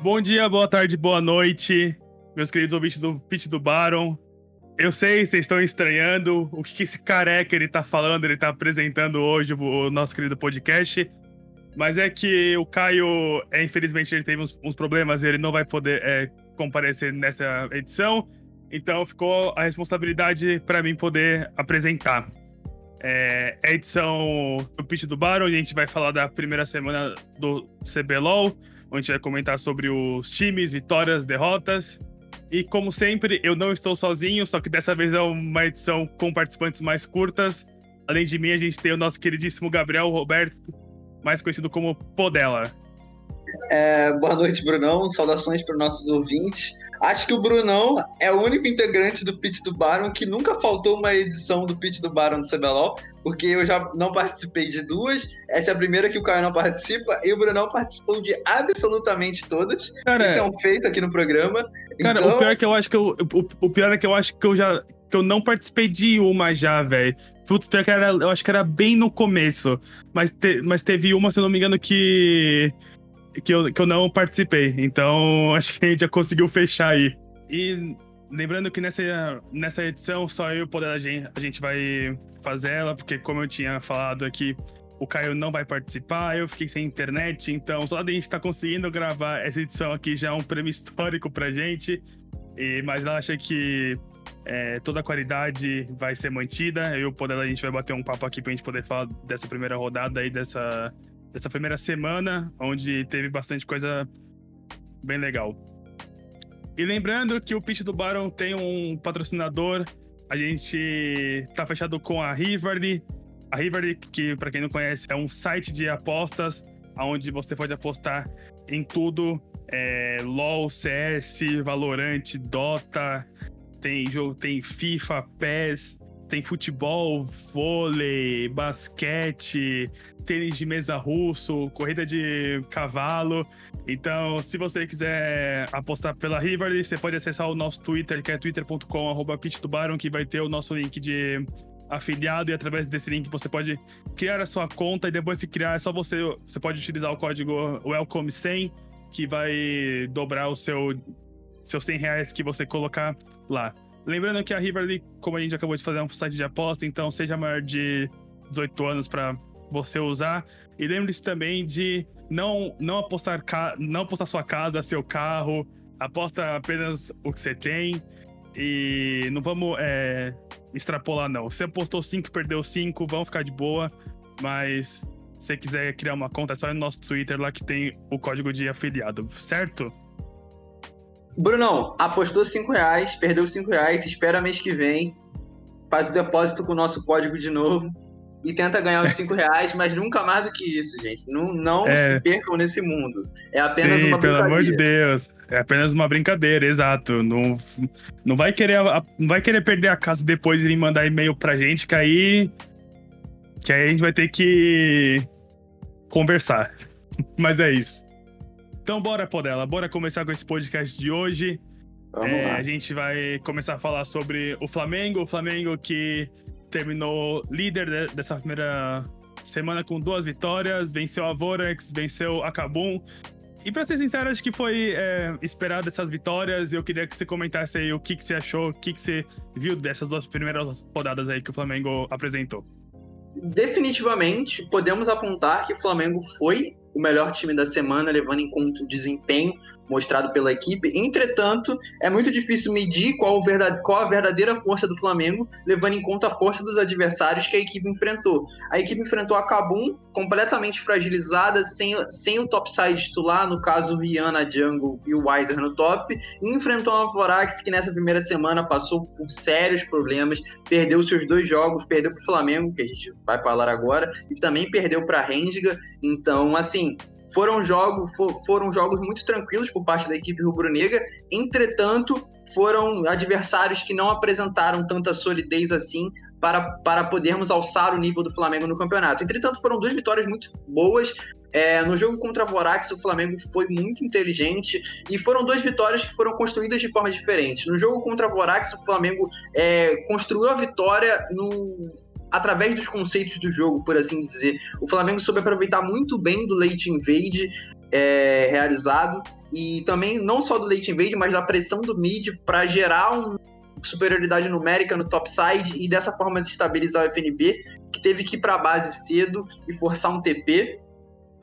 Bom dia, boa tarde, boa noite, meus queridos ouvintes do Pitch do Baron. Eu sei, vocês estão estranhando o que, que esse careca ele tá falando, ele tá apresentando hoje o nosso querido podcast. Mas é que o Caio, é, infelizmente, ele teve uns, uns problemas, ele não vai poder é, comparecer nessa edição. Então ficou a responsabilidade para mim poder apresentar. É, a edição do Pitch do Baron, a gente vai falar da primeira semana do CBLOL onde a gente vai comentar sobre os times, vitórias, derrotas. E como sempre, eu não estou sozinho, só que dessa vez é uma edição com participantes mais curtas. Além de mim, a gente tem o nosso queridíssimo Gabriel Roberto, mais conhecido como Podela. É, boa noite, Brunão. Saudações para os nossos ouvintes. Acho que o Brunão é o único integrante do Pitch do Baron que nunca faltou uma edição do Pitch do Baron do CBLOL, porque eu já não participei de duas. Essa é a primeira que o Caio não participa, e o Brunão participou de absolutamente todas. Cara, Isso é um feito aqui no programa. Cara, então... o pior é que eu acho que eu. O, o pior é que eu acho que eu já. que eu não participei de uma já, velho. Putz, pior que era, eu acho que era bem no começo. Mas, te, mas teve uma, se eu não me engano, que que eu, que eu não participei. Então, acho que a gente já conseguiu fechar aí. E lembrando que nessa, nessa edição, só eu e o Poder a gente, a gente vai fazer ela, porque como eu tinha falado aqui, o Caio não vai participar, eu fiquei sem internet, então só da gente estar tá conseguindo gravar essa edição aqui já é um prêmio histórico pra gente. E, mas ela acha que é, toda a qualidade vai ser mantida. Eu e o Poder a gente vai bater um papo aqui pra gente poder falar dessa primeira rodada aí, dessa dessa primeira semana, onde teve bastante coisa bem legal. E lembrando que o Pitch do Baron tem um patrocinador, a gente tá fechado com a Rivalry. A Rivalry, que para quem não conhece, é um site de apostas onde você pode apostar em tudo, é, LoL, CS, Valorant, Dota, tem jogo, tem FIFA, PES, tem futebol, vôlei, basquete, tênis de mesa russo, corrida de cavalo. Então, se você quiser apostar pela Rivalry, você pode acessar o nosso Twitter, que é twitter.com.br que vai ter o nosso link de afiliado e através desse link você pode criar a sua conta e depois de criar é só você você pode utilizar o código welcome100 que vai dobrar o seu seus 100 reais que você colocar lá. Lembrando que a Rivalry, como a gente acabou de fazer, é um site de aposta, então seja maior de 18 anos para você usar. E lembre-se também de não, não, apostar não apostar sua casa, seu carro, aposta apenas o que você tem. E não vamos é, extrapolar, não. Você apostou 5 perdeu 5, vamos ficar de boa. Mas se você quiser criar uma conta, é só no nosso Twitter lá que tem o código de afiliado, certo? Brunão, apostou 5 reais, perdeu 5 reais, espera mês que vem, faz o depósito com o nosso código de novo e tenta ganhar os 5 reais, mas nunca mais do que isso, gente. Não, não é. se percam nesse mundo. É apenas Sim, uma brincadeira. Pelo amor de Deus. É apenas uma brincadeira, exato. Não, não, vai querer, não vai querer perder a casa depois e mandar e-mail pra gente, que aí. Que aí a gente vai ter que conversar. Mas é isso. Então, bora, Podela, bora começar com esse podcast de hoje. É, a gente vai começar a falar sobre o Flamengo, o Flamengo que terminou líder dessa primeira semana com duas vitórias, venceu a Vorax, venceu a Kabum. E pra ser sincero, acho que foi é, esperado essas vitórias. Eu queria que você comentasse aí o que, que você achou, o que, que você viu dessas duas primeiras rodadas aí que o Flamengo apresentou. Definitivamente, podemos apontar que o Flamengo foi o melhor time da semana, levando em conta o desempenho mostrado pela equipe. Entretanto, é muito difícil medir qual, verdade, qual, a verdadeira força do Flamengo, levando em conta a força dos adversários que a equipe enfrentou. A equipe enfrentou a Cabum completamente fragilizada, sem, sem o topside titular, no caso o Rihanna, Jungle e o Weiser no top, e enfrentou a Vorax, que nessa primeira semana passou por sérios problemas, perdeu seus dois jogos, perdeu para o Flamengo, que a gente vai falar agora, e também perdeu para a Rendiga. Então, assim, foram jogos, for, foram jogos muito tranquilos por parte da equipe rubro-negra, entretanto, foram adversários que não apresentaram tanta solidez assim para, para podermos alçar o nível do Flamengo no campeonato. Entretanto, foram duas vitórias muito boas. É, no jogo contra a Vorax, o Flamengo foi muito inteligente e foram duas vitórias que foram construídas de forma diferente. No jogo contra a Vorax, o Flamengo é, construiu a vitória no, através dos conceitos do jogo, por assim dizer. O Flamengo soube aproveitar muito bem do late invade é, realizado e também não só do late invade, mas da pressão do mid para gerar uma superioridade numérica no topside e dessa forma desestabilizar o FNB, que teve que ir para a base cedo e forçar um TP.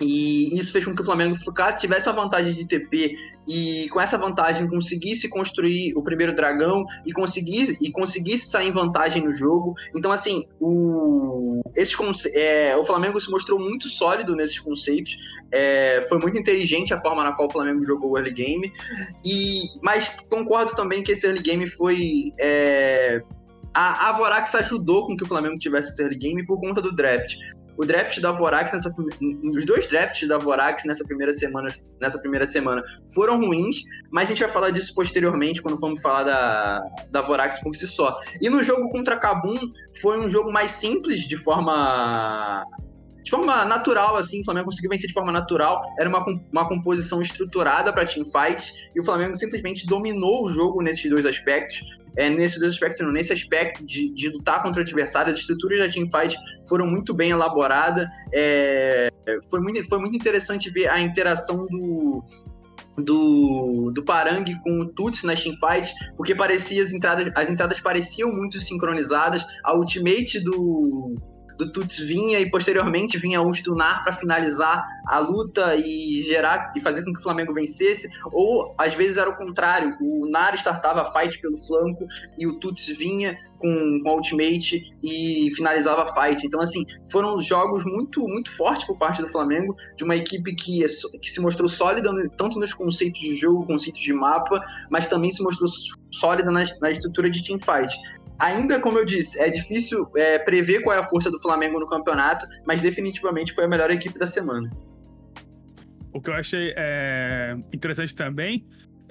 E isso fez com que o Flamengo ficasse, tivesse uma vantagem de TP e com essa vantagem conseguisse construir o primeiro dragão e conseguisse, e conseguisse sair em vantagem no jogo. Então, assim, o, esse, é, o Flamengo se mostrou muito sólido nesses conceitos. É, foi muito inteligente a forma na qual o Flamengo jogou o early game. E, mas concordo também que esse early game foi. É, a, a Vorax ajudou com que o Flamengo tivesse esse early game por conta do draft o draft da Vorax nessa os dois drafts da Vorax nessa primeira semana nessa primeira semana foram ruins, mas a gente vai falar disso posteriormente quando vamos falar da, da Vorax por si só. E no jogo contra Kabum foi um jogo mais simples de forma de forma natural, assim, o Flamengo conseguiu vencer de forma natural. Era uma, uma composição estruturada para teamfights e o Flamengo simplesmente dominou o jogo nesses dois aspectos é, nesses dois aspectos, não, nesse aspecto de, de lutar contra adversários, as estruturas da teamfight foram muito bem elaboradas. É, foi, muito, foi muito interessante ver a interação do, do, do Parang com o Tuts nas teamfights, porque parecia as entradas, as entradas pareciam muito sincronizadas. A ultimate do, do Tuts vinha e posteriormente vinha o do Nar para finalizar a luta e gerar e fazer com que o Flamengo vencesse, ou às vezes era o contrário, o Nar startava a fight pelo flanco e o Tuts vinha com, com ultimate e finalizava a fight. Então assim, foram jogos muito muito fortes por parte do Flamengo, de uma equipe que, é que se mostrou sólida tanto nos conceitos de jogo, conceitos de mapa, mas também se mostrou sólida na, na estrutura de teamfight ainda como eu disse, é difícil é, prever qual é a força do Flamengo no campeonato, mas definitivamente foi a melhor equipe da semana. O que eu achei é, interessante também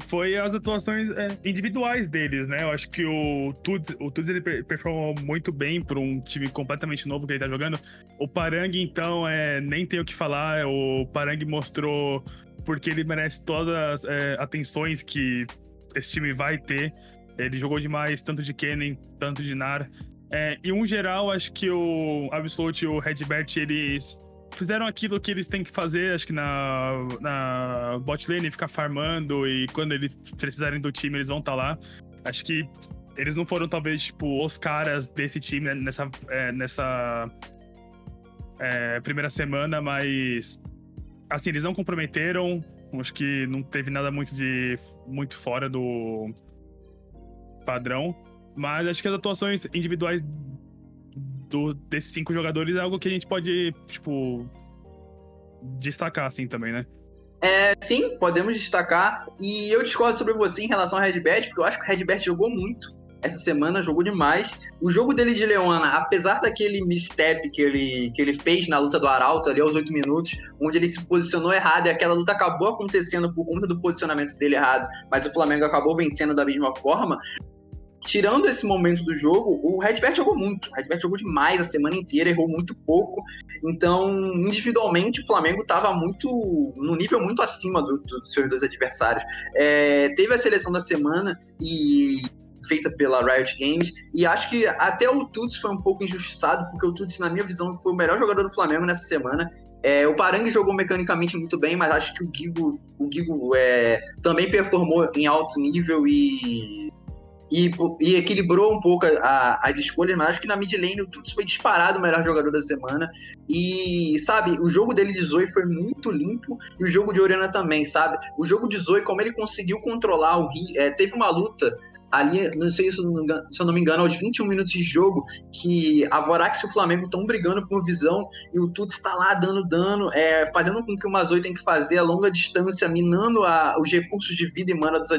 foi as atuações é, individuais deles, né? Eu acho que o Tuds, o Tuds ele performou muito bem para um time completamente novo que ele tá jogando. O Parang, então, é, nem tem o que falar. O Parang mostrou porque ele merece todas as é, atenções que esse time vai ter. Ele jogou demais, tanto de Kennen, tanto de Nar. É, em um geral, acho que o Absolute e o Redbert, eles fizeram aquilo que eles têm que fazer, acho que na, na bot lane, ficar farmando e quando eles precisarem do time, eles vão estar tá lá. Acho que eles não foram, talvez, tipo, os caras desse time né, nessa, é, nessa é, primeira semana, mas assim, eles não comprometeram. Acho que não teve nada muito de muito fora do, padrão. Mas acho que as atuações individuais do, desses cinco jogadores é algo que a gente pode, tipo, destacar, assim, também, né? É, sim, podemos destacar. E eu discordo sobre você em relação ao Redbert, porque eu acho que o Redbert jogou muito essa semana, jogou demais. O jogo dele de Leona, apesar daquele misstep que ele, que ele fez na luta do Arauto ali aos 8 minutos, onde ele se posicionou errado e aquela luta acabou acontecendo por conta do posicionamento dele errado, mas o Flamengo acabou vencendo da mesma forma tirando esse momento do jogo, o Redbert jogou muito. O Redbert jogou demais a semana inteira, errou muito pouco. Então, individualmente, o Flamengo estava muito no nível muito acima do, do, dos seus dois adversários. É, teve a seleção da semana e feita pela Riot Games e acho que até o Tuts foi um pouco injustiçado porque o Tuts na minha visão foi o melhor jogador do Flamengo nessa semana é, o Parang jogou mecanicamente muito bem, mas acho que o Gigo, o Gigo é, também performou em alto nível e e, e equilibrou um pouco a, as escolhas, mas acho que na mid lane o Tuts foi disparado o melhor jogador da semana. E, sabe, o jogo dele de Zoe foi muito limpo e o jogo de Oriana também, sabe? O jogo de Zoe, como ele conseguiu controlar o Rio, é, teve uma luta ali, não sei se eu não, se eu não me engano, aos 21 minutos de jogo, que a Vorax e o Flamengo estão brigando por visão e o Tuts está lá dando dano, é, fazendo com que o Mazoi tem que fazer a longa distância, minando a, os recursos de vida e mana dos,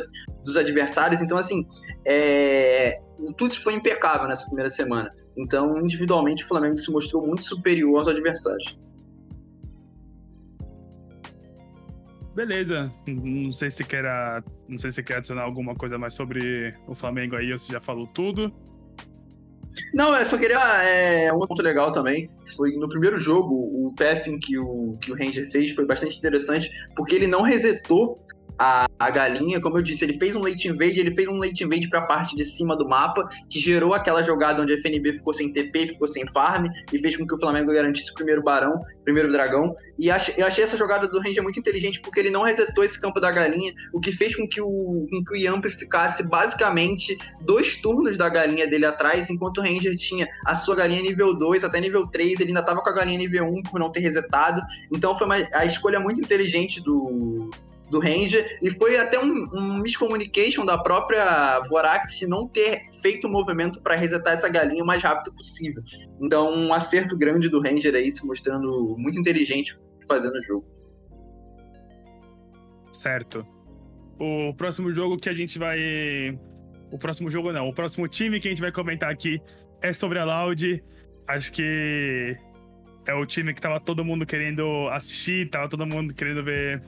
dos adversários. Então, assim, é, o Tuts foi impecável nessa primeira semana. Então, individualmente, o Flamengo se mostrou muito superior aos adversários. Beleza. Não sei se quer, não sei se quer adicionar alguma coisa mais sobre o Flamengo aí, ou se já falou tudo. Não, eu só queria. É, um ponto legal também. Foi no primeiro jogo, o pathing que o, que o Ranger fez foi bastante interessante, porque ele não resetou a, a galinha. Como eu disse, ele fez um late invade, ele fez um late invade pra parte de cima do mapa, que gerou aquela jogada onde a FNB ficou sem TP, ficou sem farm, e fez com que o Flamengo garantisse o primeiro barão, primeiro dragão. E ach, eu achei essa jogada do Ranger muito inteligente, porque ele não resetou esse campo da galinha, o que fez com que o, com que o Yamp ficasse basicamente dois turnos da galinha dele atrás, enquanto o Ranger tinha a sua galinha nível 2 até nível 3, ele ainda tava com a galinha nível 1 por não ter resetado. Então foi uma, a escolha muito inteligente do, do Ranger, e foi até um, um miscommunication da própria Vorax não ter feito o movimento para resetar essa galinha o mais rápido possível. Então, um acerto grande do Ranger aí, se mostrando muito inteligente fazendo o jogo. Certo. O próximo jogo que a gente vai. O próximo jogo não, o próximo time que a gente vai comentar aqui é sobre a Loud. Acho que é o time que tava todo mundo querendo assistir, tava todo mundo querendo ver,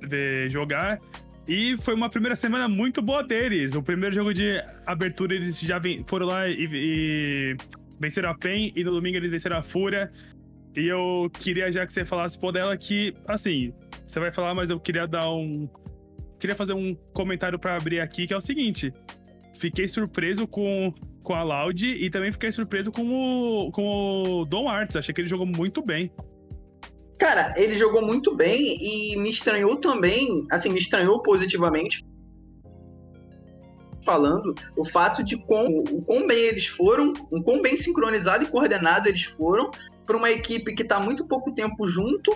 ver jogar. E foi uma primeira semana muito boa deles. O primeiro jogo de abertura eles já foram lá e, e venceram a PEN, e no domingo eles venceram a Fúria. E eu queria já que você falasse por dela que, assim, você vai falar, mas eu queria dar um. Queria fazer um comentário para abrir aqui, que é o seguinte. Fiquei surpreso com com a Loud e também fiquei surpreso com o, com o Dom Arts. Achei que ele jogou muito bem. Cara, ele jogou muito bem e me estranhou também, assim, me estranhou positivamente falando o fato de quão, o quão bem eles foram, o quão bem sincronizado e coordenado eles foram para uma equipe que está muito pouco tempo junto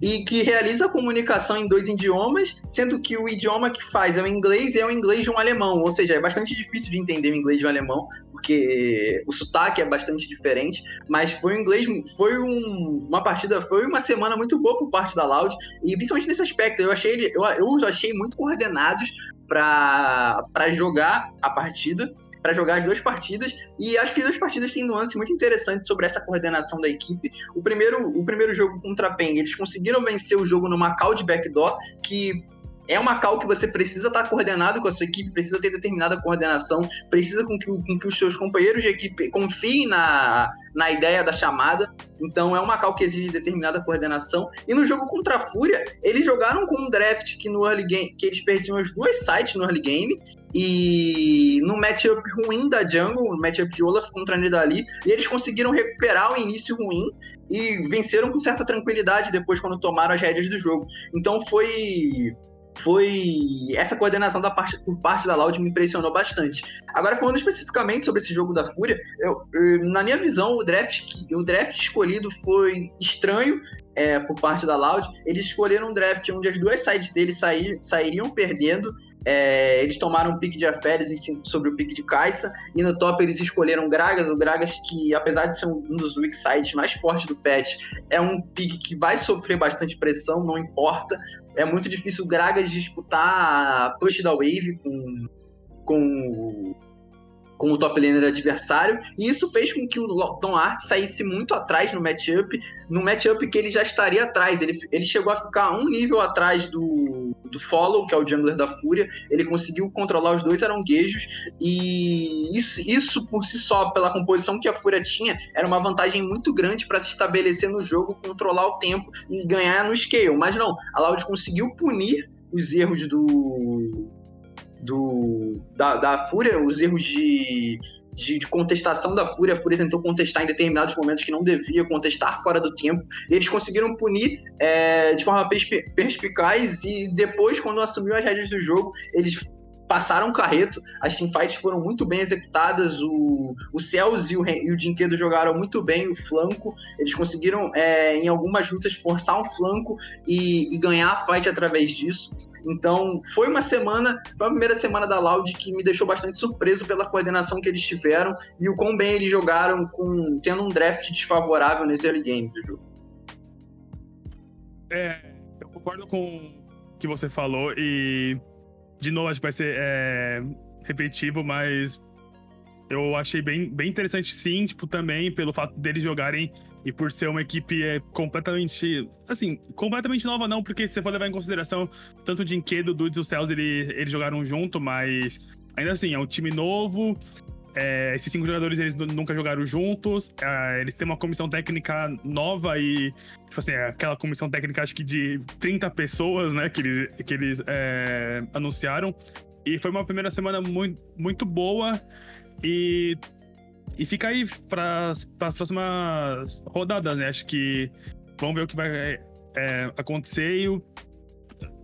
e que realiza a comunicação em dois idiomas, sendo que o idioma que faz é o inglês e é o inglês de um alemão, ou seja, é bastante difícil de entender o inglês de um alemão, porque o sotaque é bastante diferente, mas foi um inglês, foi um, uma partida, foi uma semana muito boa por parte da Loud, e principalmente nesse aspecto, eu achei eu, eu achei muito coordenados para jogar a partida para jogar as duas partidas. E acho que as duas partidas têm nuances muito interessantes sobre essa coordenação da equipe. O primeiro, o primeiro jogo contra a Peng, eles conseguiram vencer o jogo numa call de backdoor, que é uma cal que você precisa estar coordenado com a sua equipe, precisa ter determinada coordenação, precisa com que, com que os seus companheiros de equipe confiem na, na ideia da chamada. Então é uma cal que exige determinada coordenação. E no jogo contra a Fúria, eles jogaram com um draft que no early game, que eles perdiam as duas sites no early game. E no matchup ruim da Jungle, no matchup de Olaf contra Nidali, e eles conseguiram recuperar o início ruim e venceram com certa tranquilidade depois quando tomaram as rédeas do jogo. Então foi foi essa coordenação da parte, por parte da Loud me impressionou bastante. Agora, falando especificamente sobre esse jogo da Fúria, eu, eu, na minha visão, o draft, o draft escolhido foi estranho é, por parte da Loud. Eles escolheram um draft onde as duas sides deles sair, sairiam perdendo é, eles tomaram um pique de Aférios sobre o pique de Caixa, e no top eles escolheram Gragas, o Gragas que, apesar de ser um dos weak sites mais fortes do patch, é um pique que vai sofrer bastante pressão, não importa. É muito difícil o Gragas disputar a push da wave com, com com o top laner adversário, e isso fez com que o Tom Art saísse muito atrás no matchup, no matchup que ele já estaria atrás. Ele, ele chegou a ficar um nível atrás do, do Follow, que é o jungler da Fúria. Ele conseguiu controlar os dois aranguejos, e isso, isso por si só, pela composição que a Fúria tinha, era uma vantagem muito grande para se estabelecer no jogo, controlar o tempo e ganhar no scale. Mas não, a Loud conseguiu punir os erros do do, da, da Fúria, os erros de, de, de, contestação da Fúria. A Fúria tentou contestar em determinados momentos que não devia, contestar fora do tempo. Eles conseguiram punir é, de forma perspicaz e depois, quando assumiu as rédeas do jogo, eles passaram o carreto, as teamfights foram muito bem executadas, o, o Cells e o, e o Dinquedo jogaram muito bem o flanco, eles conseguiram é, em algumas lutas forçar um flanco e, e, ganhar a fight através disso. Então foi uma semana, foi a primeira semana da Loud que me deixou bastante surpreso pela coordenação que eles tiveram e o quão bem eles jogaram com tendo um draft desfavorável nesse early game do jogo. É, eu concordo com o que você falou e de novo, acho que vai ser é, repetitivo, mas eu achei bem, bem interessante, sim, tipo, também pelo fato deles jogarem e por ser uma equipe é, completamente. Assim, completamente nova, não, porque se você for levar em consideração tanto o Dinquedo, Dudes e o Cells, ele, eles jogaram junto, mas ainda assim, é um time novo. É, esses cinco jogadores eles nunca jogaram juntos. É, eles têm uma comissão técnica nova e, tipo assim, é aquela comissão técnica acho que de 30 pessoas, né, que eles, que eles é, anunciaram. E foi uma primeira semana muito, muito boa. E, e fica aí para as próximas rodadas, né? Acho que vamos ver o que vai é, acontecer. E o,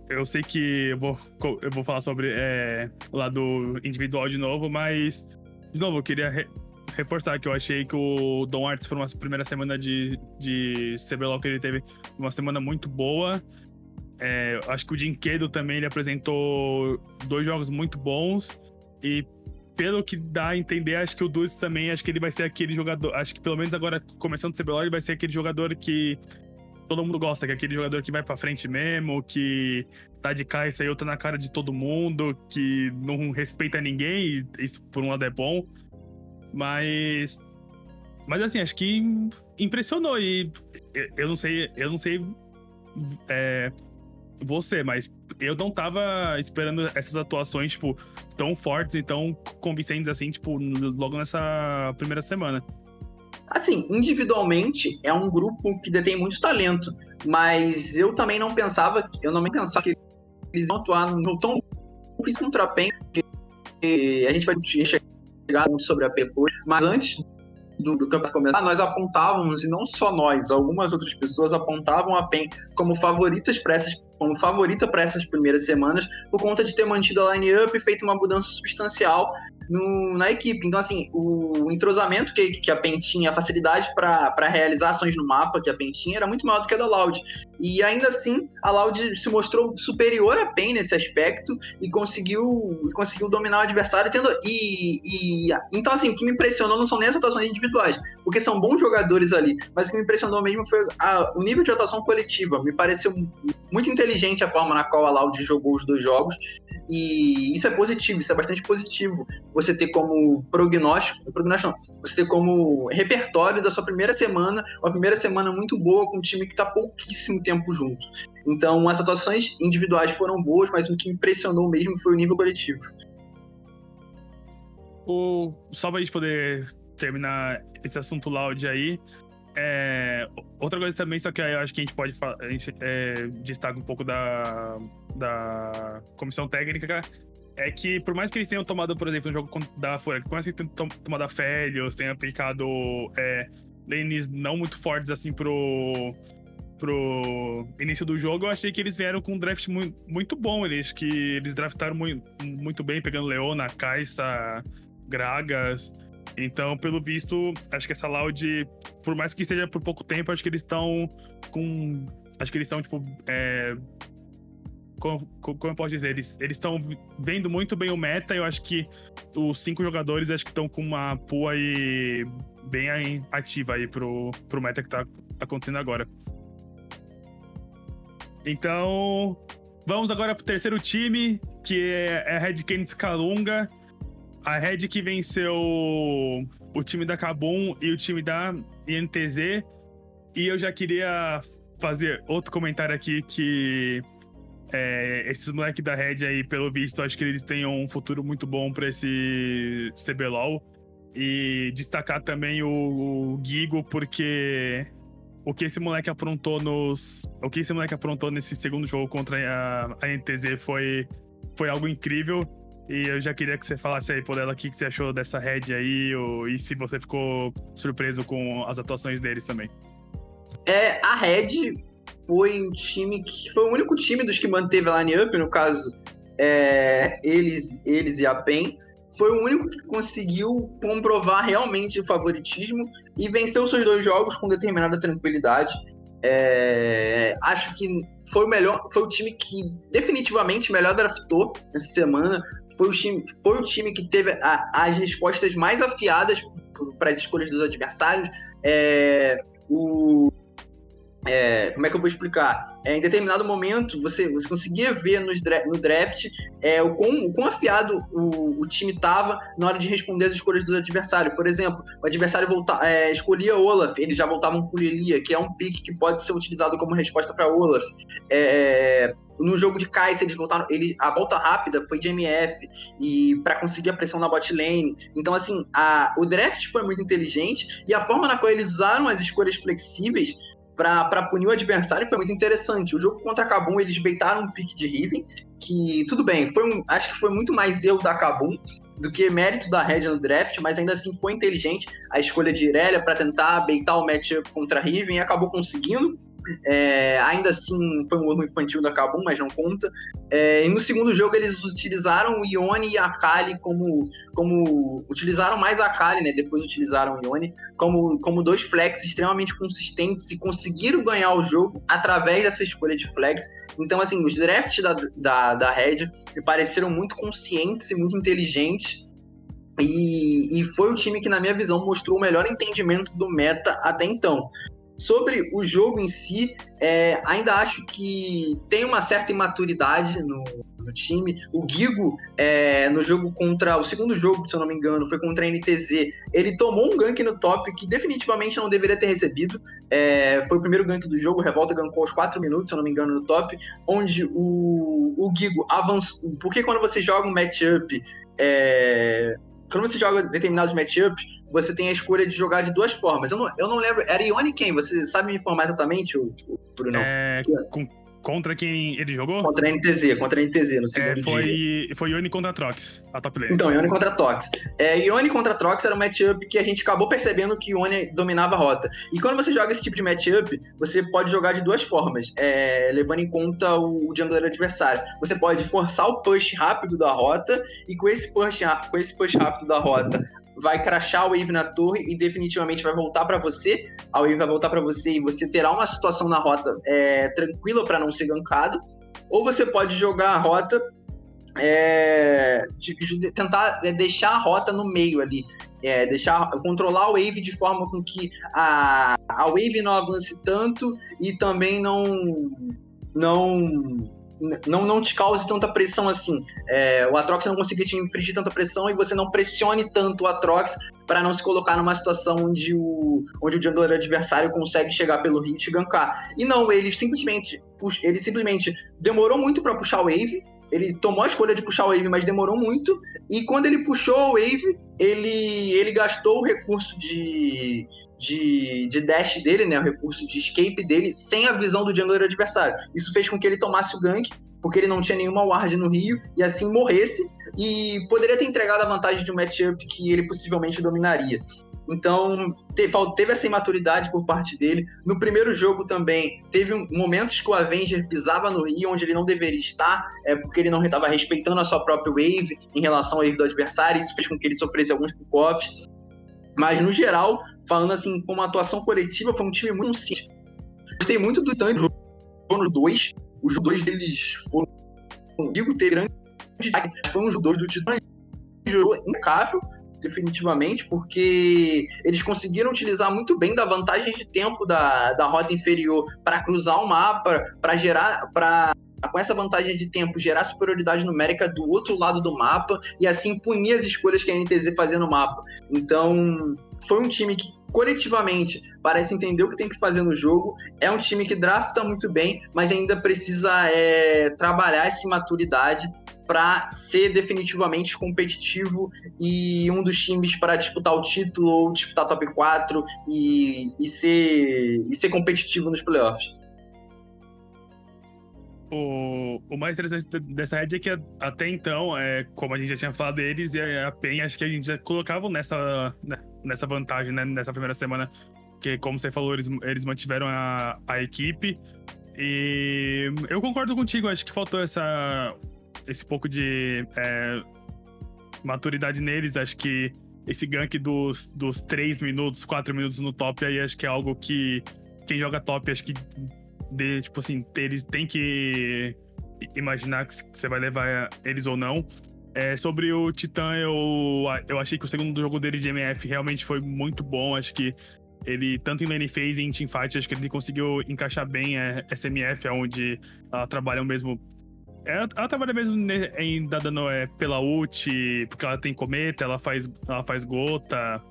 eu sei que eu vou, eu vou falar sobre é, o lado individual de novo, mas de novo, eu queria re reforçar que eu achei que o Dom Arts foi uma primeira semana de, de CBLOL que ele teve uma semana muito boa. É, acho que o Dinquedo também ele apresentou dois jogos muito bons. E pelo que dá a entender, acho que o Dudes também, acho que ele vai ser aquele jogador. Acho que pelo menos agora, começando o CBLOL, ele vai ser aquele jogador que todo mundo gosta, que é aquele jogador que vai pra frente mesmo, que tá de cá e saiu, tá na cara de todo mundo, que não respeita ninguém, isso por um lado é bom. Mas. Mas assim, acho que impressionou. E eu não sei, eu não sei é, você, mas eu não tava esperando essas atuações, tipo, tão fortes e tão convincentes assim, tipo, logo nessa primeira semana. Assim, individualmente é um grupo que detém muito talento, mas eu também não pensava, eu não me pensava que eles iam atuar no tão isso contra a PEN, que a gente vai chegar muito sobre a PEN mas antes do, do campeonato começar, nós apontávamos, e não só nós, algumas outras pessoas apontavam a PEN como favoritas para essas como favorita para essas primeiras semanas, por conta de ter mantido a line-up e feito uma mudança substancial no, na equipe. Então, assim, o entrosamento que, que a PEN tinha, a facilidade para realizar ações no mapa que a PEN tinha, era muito maior do que a da Loud. E ainda assim, a Loud se mostrou superior à PEN nesse aspecto e conseguiu, conseguiu dominar o adversário. Tendo, e, e, então, assim, o que me impressionou não são nem as atuações individuais, porque são bons jogadores ali, mas o que me impressionou mesmo foi a, o nível de atuação coletiva. Me pareceu muito inteligente a forma na qual a Loud jogou os dois jogos. E isso é positivo, isso é bastante positivo. Você ter como prognóstico, prognóstico não, você ter como repertório da sua primeira semana, uma primeira semana muito boa com um time que está pouquíssimo tempo junto. Então, as atuações individuais foram boas, mas o que impressionou mesmo foi o nível coletivo. O, só pra gente poder terminar esse assunto loud aí, é, outra coisa também, só que eu acho que a gente pode a gente, é, destaca um pouco da, da comissão técnica, é que por mais que eles tenham tomado, por exemplo, um jogo da Fúria, por mais que eles tenham tomado a Felios, tenham aplicado é, lanes não muito fortes assim pro, pro início do jogo, eu achei que eles vieram com um draft muito, muito bom. Eles que eles draftaram muito, muito bem, pegando Leona, Caixa, Gragas. Então, pelo visto, acho que essa Loud, por mais que esteja por pouco tempo, acho que eles estão com. Acho que eles estão, tipo. É, como, como, eu posso dizer? Eles estão vendo muito bem o meta. Eu acho que os cinco jogadores acho que estão com uma pool aí bem ativa aí pro, pro meta que tá acontecendo agora. Então, vamos agora pro terceiro time, que é a Red Canids Calunga a Red que venceu o time da Kabum e o time da INTZ. E eu já queria fazer outro comentário aqui que é, esses moleques da Red aí, pelo visto, acho que eles têm um futuro muito bom para esse CBLOL. E destacar também o, o Gigo, porque o que esse moleque aprontou nos. O que esse moleque aprontou nesse segundo jogo contra a, a NTZ foi, foi algo incrível. E eu já queria que você falasse aí, por ela, o que você achou dessa Red aí, ou, e se você ficou surpreso com as atuações deles também. É, a Red foi um time que. Foi o único time dos que manteve a line-up, no caso, é, eles, eles e a PEN. Foi o único que conseguiu comprovar realmente o favoritismo e venceu seus dois jogos com determinada tranquilidade. É, acho que foi o melhor, foi o time que definitivamente melhor draftou essa semana foi o time, foi o time que teve a, as respostas mais afiadas para as escolhas dos adversários. É, o é, como é que eu vou explicar? É, em determinado momento, você, você conseguia ver nos, no draft é, o, quão, o quão afiado o, o time estava na hora de responder as escolhas do adversário. Por exemplo, o adversário volta, é, escolhia Olaf, eles já voltavam com Lilia, que é um pick que pode ser utilizado como resposta para Olaf. É, no jogo de Kai'Sa, eles voltaram. Ele, a volta rápida foi de MF e para conseguir a pressão na bot lane. Então, assim, a, o draft foi muito inteligente e a forma na qual eles usaram as escolhas flexíveis para punir o adversário foi muito interessante. O jogo contra a Kabum, eles beitaram um pique de Riven, que tudo bem, foi um, acho que foi muito mais erro da Kabum do que mérito da Red no draft, mas ainda assim foi inteligente a escolha de Irelia para tentar beitar o matchup contra a Riven e acabou conseguindo. É, ainda assim foi um erro infantil da Kabum, mas não conta. É, e no segundo jogo eles utilizaram o Ione e a Kali como, como. Utilizaram mais a Kali, né? Depois utilizaram o Ione como, como dois flex extremamente consistentes e conseguiram ganhar o jogo através dessa escolha de flex. Então, assim, os drafts da, da, da Red me pareceram muito conscientes e muito inteligentes. E, e foi o time que, na minha visão, mostrou o melhor entendimento do meta até então. Sobre o jogo em si, é, ainda acho que tem uma certa imaturidade no, no time. O Gigo, é, no jogo contra. O segundo jogo, se eu não me engano, foi contra a NTZ. Ele tomou um gank no top que definitivamente não deveria ter recebido. É, foi o primeiro gank do jogo. O Revolta gankou aos 4 minutos, se eu não me engano, no top. Onde o, o Gigo avançou. Porque quando você joga um matchup. É, quando você joga determinados matchups, você tem a escolha de jogar de duas formas. Eu não, eu não lembro. Era Ione quem? Você sabe me informar exatamente, o, o Bruno? É, com, contra quem ele jogou? Contra a NTZ, contra a NTZ, no segundo é, foi, dia. Foi Ione contra a Trox, a top lane. Então, Ione contra a Trox. É, Ione contra a Trox era um matchup que a gente acabou percebendo que Ione dominava a rota. E quando você joga esse tipo de matchup, você pode jogar de duas formas, é, levando em conta o, o jungler adversário. Você pode forçar o push rápido da rota, e com esse push, com esse push rápido da rota, vai crashar a wave na torre e definitivamente vai voltar para você. A wave vai voltar para você e você terá uma situação na rota é, tranquila para não ser gankado. Ou você pode jogar a rota, é, de, de tentar é, deixar a rota no meio ali. É, deixar controlar a wave de forma com que a, a wave não avance tanto e também não não não, não te cause tanta pressão assim. É, o Atrox não conseguir te infligir tanta pressão e você não pressione tanto o Atrox para não se colocar numa situação onde o, onde o jungler adversário consegue chegar pelo hit e gankar. E não, ele simplesmente, ele simplesmente demorou muito para puxar o wave, ele tomou a escolha de puxar o wave, mas demorou muito. E quando ele puxou o wave, ele, ele gastou o recurso de, de, de dash dele, né, o recurso de escape dele, sem a visão do jungler adversário. Isso fez com que ele tomasse o gank, porque ele não tinha nenhuma ward no Rio, e assim morresse, e poderia ter entregado a vantagem de um matchup que ele possivelmente dominaria. Então, teve, essa imaturidade por parte dele. No primeiro jogo também, teve momentos que o Avenger pisava no Rio, onde ele não deveria estar, é, porque ele não estava respeitando a sua própria wave em relação ao wave do adversário. Isso fez com que ele sofresse alguns pick-offs. Mas, no geral, falando assim, como atuação coletiva, foi um time muito simples. Gostei muito do tanto jogo 2. Os dois deles foram. Digo, ter grande. Foi um dois do Titã. Jogou impecável, definitivamente, porque eles conseguiram utilizar muito bem da vantagem de tempo da, da rota inferior para cruzar o mapa, para gerar. para com essa vantagem de tempo, gerar superioridade numérica do outro lado do mapa e assim punir as escolhas que a NTZ fazia no mapa. Então, foi um time que coletivamente parece entender o que tem que fazer no jogo. É um time que drafta muito bem, mas ainda precisa é, trabalhar essa maturidade para ser definitivamente competitivo e um dos times para disputar o título ou disputar top 4 e, e, ser, e ser competitivo nos playoffs. O, o mais interessante dessa rede é que até então, é, como a gente já tinha falado deles, e a PEN acho que a gente já colocava nessa, né, nessa vantagem, né, nessa primeira semana. Que, como você falou, eles, eles mantiveram a, a equipe. E eu concordo contigo, acho que faltou essa, esse pouco de é, maturidade neles. Acho que esse gank dos, dos 3 minutos, 4 minutos no top aí, acho que é algo que quem joga top, acho que de, tipo assim, eles têm que imaginar que você vai levar eles ou não. É, sobre o Titã, eu, eu achei que o segundo jogo dele de MF realmente foi muito bom. Acho que ele, tanto em lane phase e em teamfight, acho que ele conseguiu encaixar bem a SMF, onde ela trabalha mesmo. Ela, ela trabalha mesmo em dando é, pela ult, porque ela tem cometa, ela faz, ela faz gota,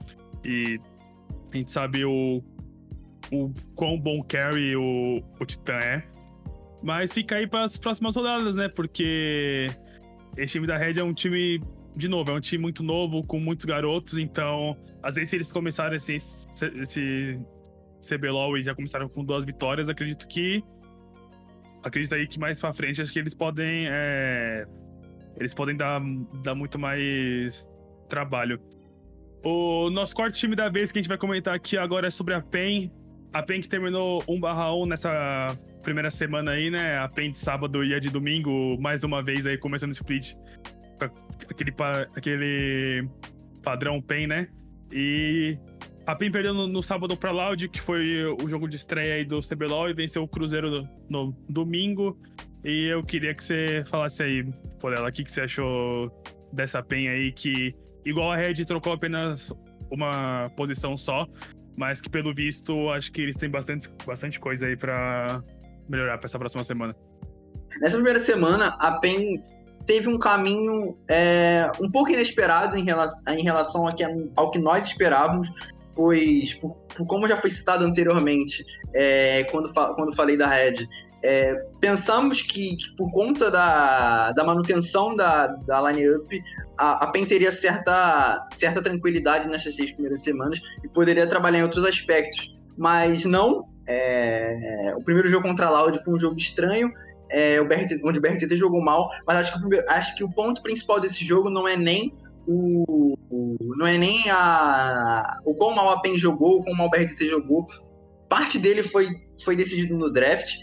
e a gente sabe o, o quão bom carry o, o Titã é. Mas fica aí para as próximas rodadas, né? Porque esse time da Red é um time, de novo, é um time muito novo, com muitos garotos, então, às vezes, se eles começarem esse, esse CBLOL e já começaram com duas vitórias, acredito que. Acredito aí que mais pra frente, acho que eles podem. É, eles podem dar, dar muito mais trabalho. O nosso quarto time da vez que a gente vai comentar aqui agora é sobre a PEN. A PEN que terminou 1/1 nessa primeira semana aí, né? A PEN de sábado e a de domingo, mais uma vez aí começando o split. Aquele, aquele padrão PEN, né? E a PEN perdeu no, no, sábado pra Loud, que foi o jogo de estreia aí do CBLOL, e venceu o Cruzeiro no, no domingo. E eu queria que você falasse aí, Porela, o que, que você achou dessa PEN aí, que igual a Red trocou apenas uma posição só, mas que pelo visto acho que eles têm bastante, bastante coisa aí para melhorar para essa próxima semana. Nessa primeira semana, a PEN teve um caminho é, um pouco inesperado em relação, em relação ao, que, ao que nós esperávamos, pois, como já foi citado anteriormente, é, quando, quando falei da Red, é, pensamos que, que, por conta da, da manutenção da, da line-up, a, a PEN teria certa, certa tranquilidade nessas seis primeiras semanas e poderia trabalhar em outros aspectos. Mas não. É, o primeiro jogo contra a Loud foi um jogo estranho, é, o BRT, onde o BRTT jogou mal, mas acho que, acho que o ponto principal desse jogo não é nem o, o não é nem a, o quão mal a PEN jogou, o quão mal o BRTT jogou. Parte dele foi, foi decidido no draft.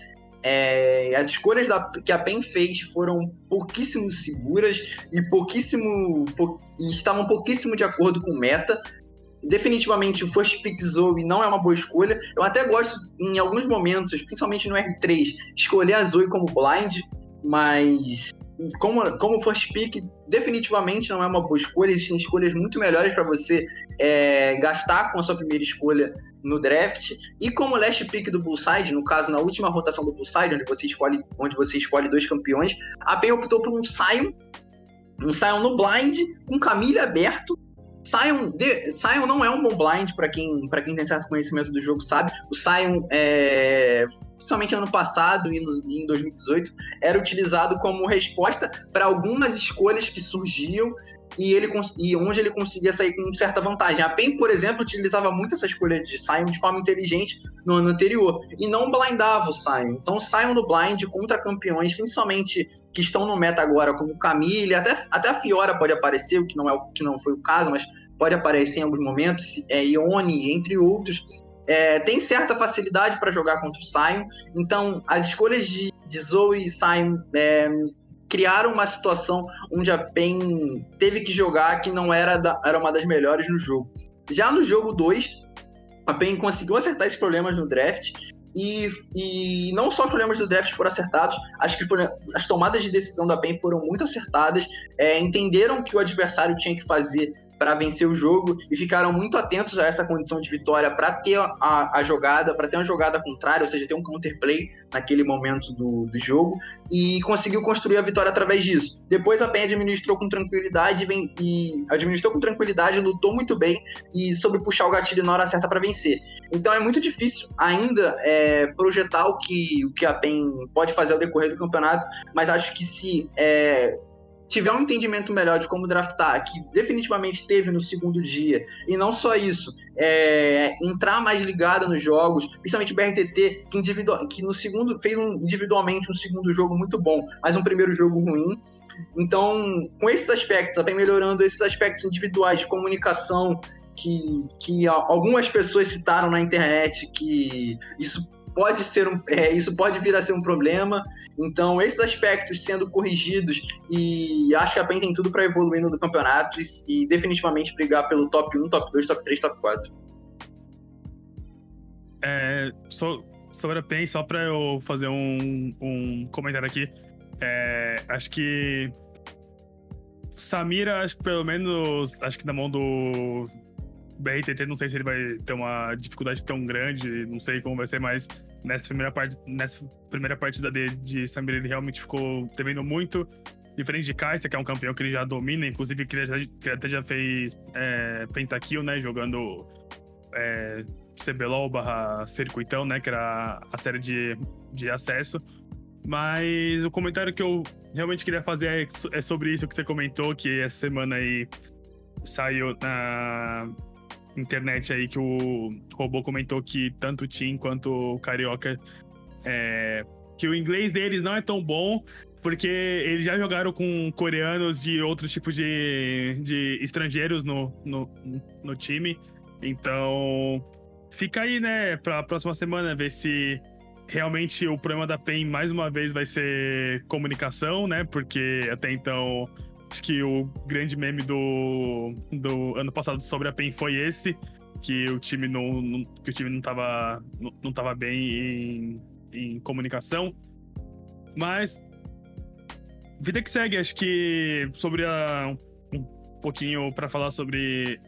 É, as escolhas da, que a PEN fez foram pouquíssimo seguras e pouquíssimo pou, e estavam pouquíssimo de acordo com meta. Definitivamente o First Pick Zoe não é uma boa escolha. Eu até gosto, em alguns momentos, principalmente no R3, escolher a Zoe como blind, mas como, como First Pick definitivamente não é uma boa escolha. Existem escolhas muito melhores para você é, gastar com a sua primeira escolha no draft. E como last pick do Bullside, no caso, na última rotação do Bullside, onde você escolhe, onde você escolhe dois campeões, a PEN optou por um Sion, um Sion no blind, com Camille aberto. Sion, de, Sion não é um bom blind para quem, quem tem certo conhecimento do jogo, sabe? O Sion, é, principalmente ano passado e, no, e em 2018, era utilizado como resposta para algumas escolhas que surgiam e, ele, e onde ele conseguia sair com certa vantagem. A PEN, por exemplo, utilizava muito essa escolha de Sion de forma inteligente no ano anterior e não blindava o Sion. Então, Sion no blind contra campeões, principalmente que estão no meta agora, como Camille, até, até a Fiora pode aparecer, o que não, é, que não foi o caso, mas pode aparecer em alguns momentos, é, Ione, entre outros. É, tem certa facilidade para jogar contra o Sion, então as escolhas de, de Zoe e Sion é, criaram uma situação onde a PEN teve que jogar que não era, da, era uma das melhores no jogo. Já no jogo 2, a PEN conseguiu acertar esses problemas no draft e, e não só os problemas do draft foram acertados, acho que as tomadas de decisão da PEN foram muito acertadas, é, entenderam o que o adversário tinha que fazer para vencer o jogo e ficaram muito atentos a essa condição de vitória para ter a, a jogada, para ter uma jogada contrária, ou seja, ter um counterplay naquele momento do, do jogo e conseguiu construir a vitória através disso. Depois a PEN administrou com tranquilidade bem, e administrou com tranquilidade, lutou muito bem e soube puxar o gatilho na hora certa para vencer. Então é muito difícil ainda é, projetar o que, o que a PEN pode fazer ao decorrer do campeonato, mas acho que se é, tiver um entendimento melhor de como draftar, que definitivamente teve no segundo dia, e não só isso, é, entrar mais ligada nos jogos, principalmente o BRTT, que, que no segundo fez um, individualmente um segundo jogo muito bom, mas um primeiro jogo ruim. Então, com esses aspectos, até melhorando esses aspectos individuais de comunicação, que, que algumas pessoas citaram na internet que isso pode ser um, é, isso pode vir a ser um problema. Então, esses aspectos sendo corrigidos e acho que a PEN tem tudo para evoluir no campeonato e, e, definitivamente brigar pelo top 1, top 2, top 3, top 4. É, so, sobre a PEN, só para eu fazer um, um comentário aqui, é, acho que Samira, acho pelo menos, acho que na mão do BRTT, não sei se ele vai ter uma dificuldade tão grande, não sei como vai ser, mas nessa primeira, parte, nessa primeira partida dele de Samir ele realmente ficou devendo muito. Diferente de Kaiser, que é um campeão que ele já domina, inclusive que ele, já, que ele até já fez é, pentakill, né? Jogando é, CBLOL barra Circuitão, né? Que era a série de, de acesso. Mas o comentário que eu realmente queria fazer é, é sobre isso que você comentou, que essa semana aí saiu na internet aí que o robô comentou que tanto o Tim quanto o Carioca é, que o inglês deles não é tão bom porque eles já jogaram com coreanos de outros tipos de, de estrangeiros no, no, no time. Então, fica aí, né, pra próxima semana, ver se realmente o problema da PEN, mais uma vez, vai ser comunicação, né? Porque até então, acho que o grande meme do, do ano passado sobre a PEN foi esse, que o time não, não que o time não tava, não, não tava bem em, em comunicação. Mas vida que segue, acho que sobre a, um pouquinho para falar sobre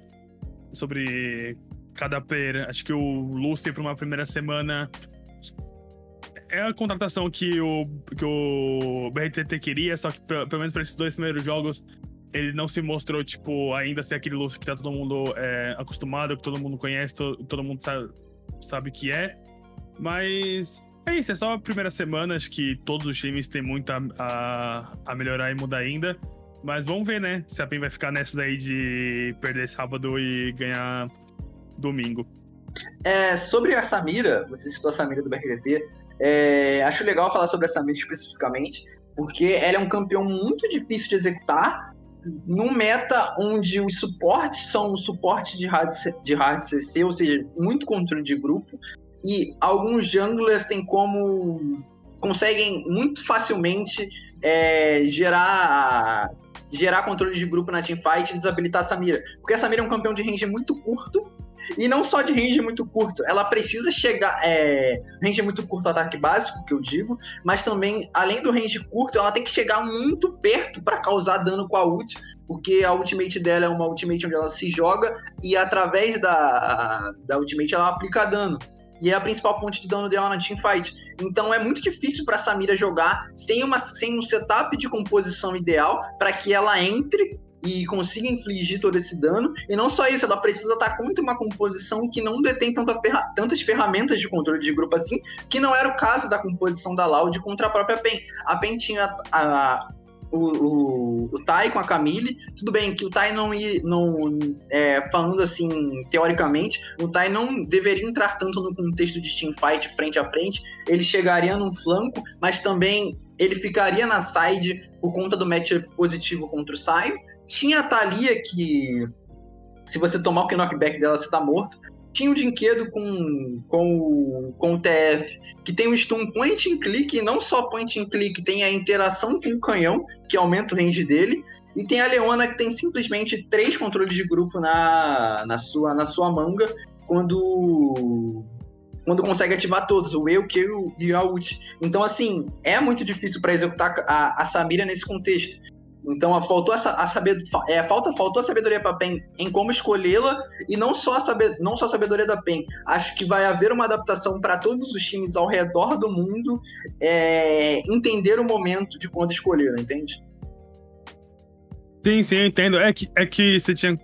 sobre cada player. Acho que o Lucy para uma primeira semana é a contratação que o que o BRTT queria, só que pelo menos para esses dois primeiros jogos ele não se mostrou, tipo, ainda ser aquele Lucy que tá todo mundo é, acostumado, que todo mundo conhece, todo, todo mundo sabe, sabe que é. Mas é isso, é só a primeira semana, acho que todos os times têm muito a, a, a melhorar e mudar ainda. Mas vamos ver, né? Se a PEN vai ficar nessas aí de perder sábado e ganhar domingo. É, sobre a Samira, você citou a Samira do BRTT, é, acho legal falar sobre a Samira especificamente, porque ela é um campeão muito difícil de executar, num meta onde os suportes são suporte de hard, de hard CC, ou seja, muito controle de grupo, e alguns junglers têm como conseguem muito facilmente é, gerar gerar controle de grupo na teamfight e desabilitar a Samira. Porque a Samira é um campeão de range muito curto. E não só de range muito curto, ela precisa chegar. É, range muito curto, ataque básico, que eu digo, mas também, além do range curto, ela tem que chegar muito perto para causar dano com a ult, porque a ultimate dela é uma ultimate onde ela se joga e através da, da ultimate ela aplica dano e é a principal fonte de dano dela na teamfight. Então é muito difícil para Samira jogar sem, uma, sem um setup de composição ideal para que ela entre e consiga infligir todo esse dano. E não só isso, ela precisa estar contra uma composição que não detém tanta ferra tantas ferramentas de controle de grupo assim, que não era o caso da composição da Loud contra a própria PEN. A PEN tinha a, a o, o, o Tai com a Camille. Tudo bem que o Tai não ia. Não, é, falando assim, teoricamente, o Tai não deveria entrar tanto no contexto de teamfight frente a frente. Ele chegaria num flanco, mas também ele ficaria na side por conta do match positivo contra o Saio. Tinha a Thalia que. Se você tomar o knockback dela, você tá morto tinha o Dinquedo com, com, com o TF, que tem um stun point and click, e não só point and click, tem a interação com o canhão, que aumenta o range dele, e tem a Leona que tem simplesmente três controles de grupo na, na, sua, na sua manga, quando quando consegue ativar todos, o eu, Q e a ult. Então, assim, é muito difícil para executar a, a Samira nesse contexto. Então faltou essa, a saber, é, falta, faltou a sabedoria para PEN em como escolhê-la e não só, a saber, não só a sabedoria da PEN. Acho que vai haver uma adaptação para todos os times ao redor do mundo é, entender o momento de quando escolher, entende? Sim, sim, eu entendo. É que, é que você tinha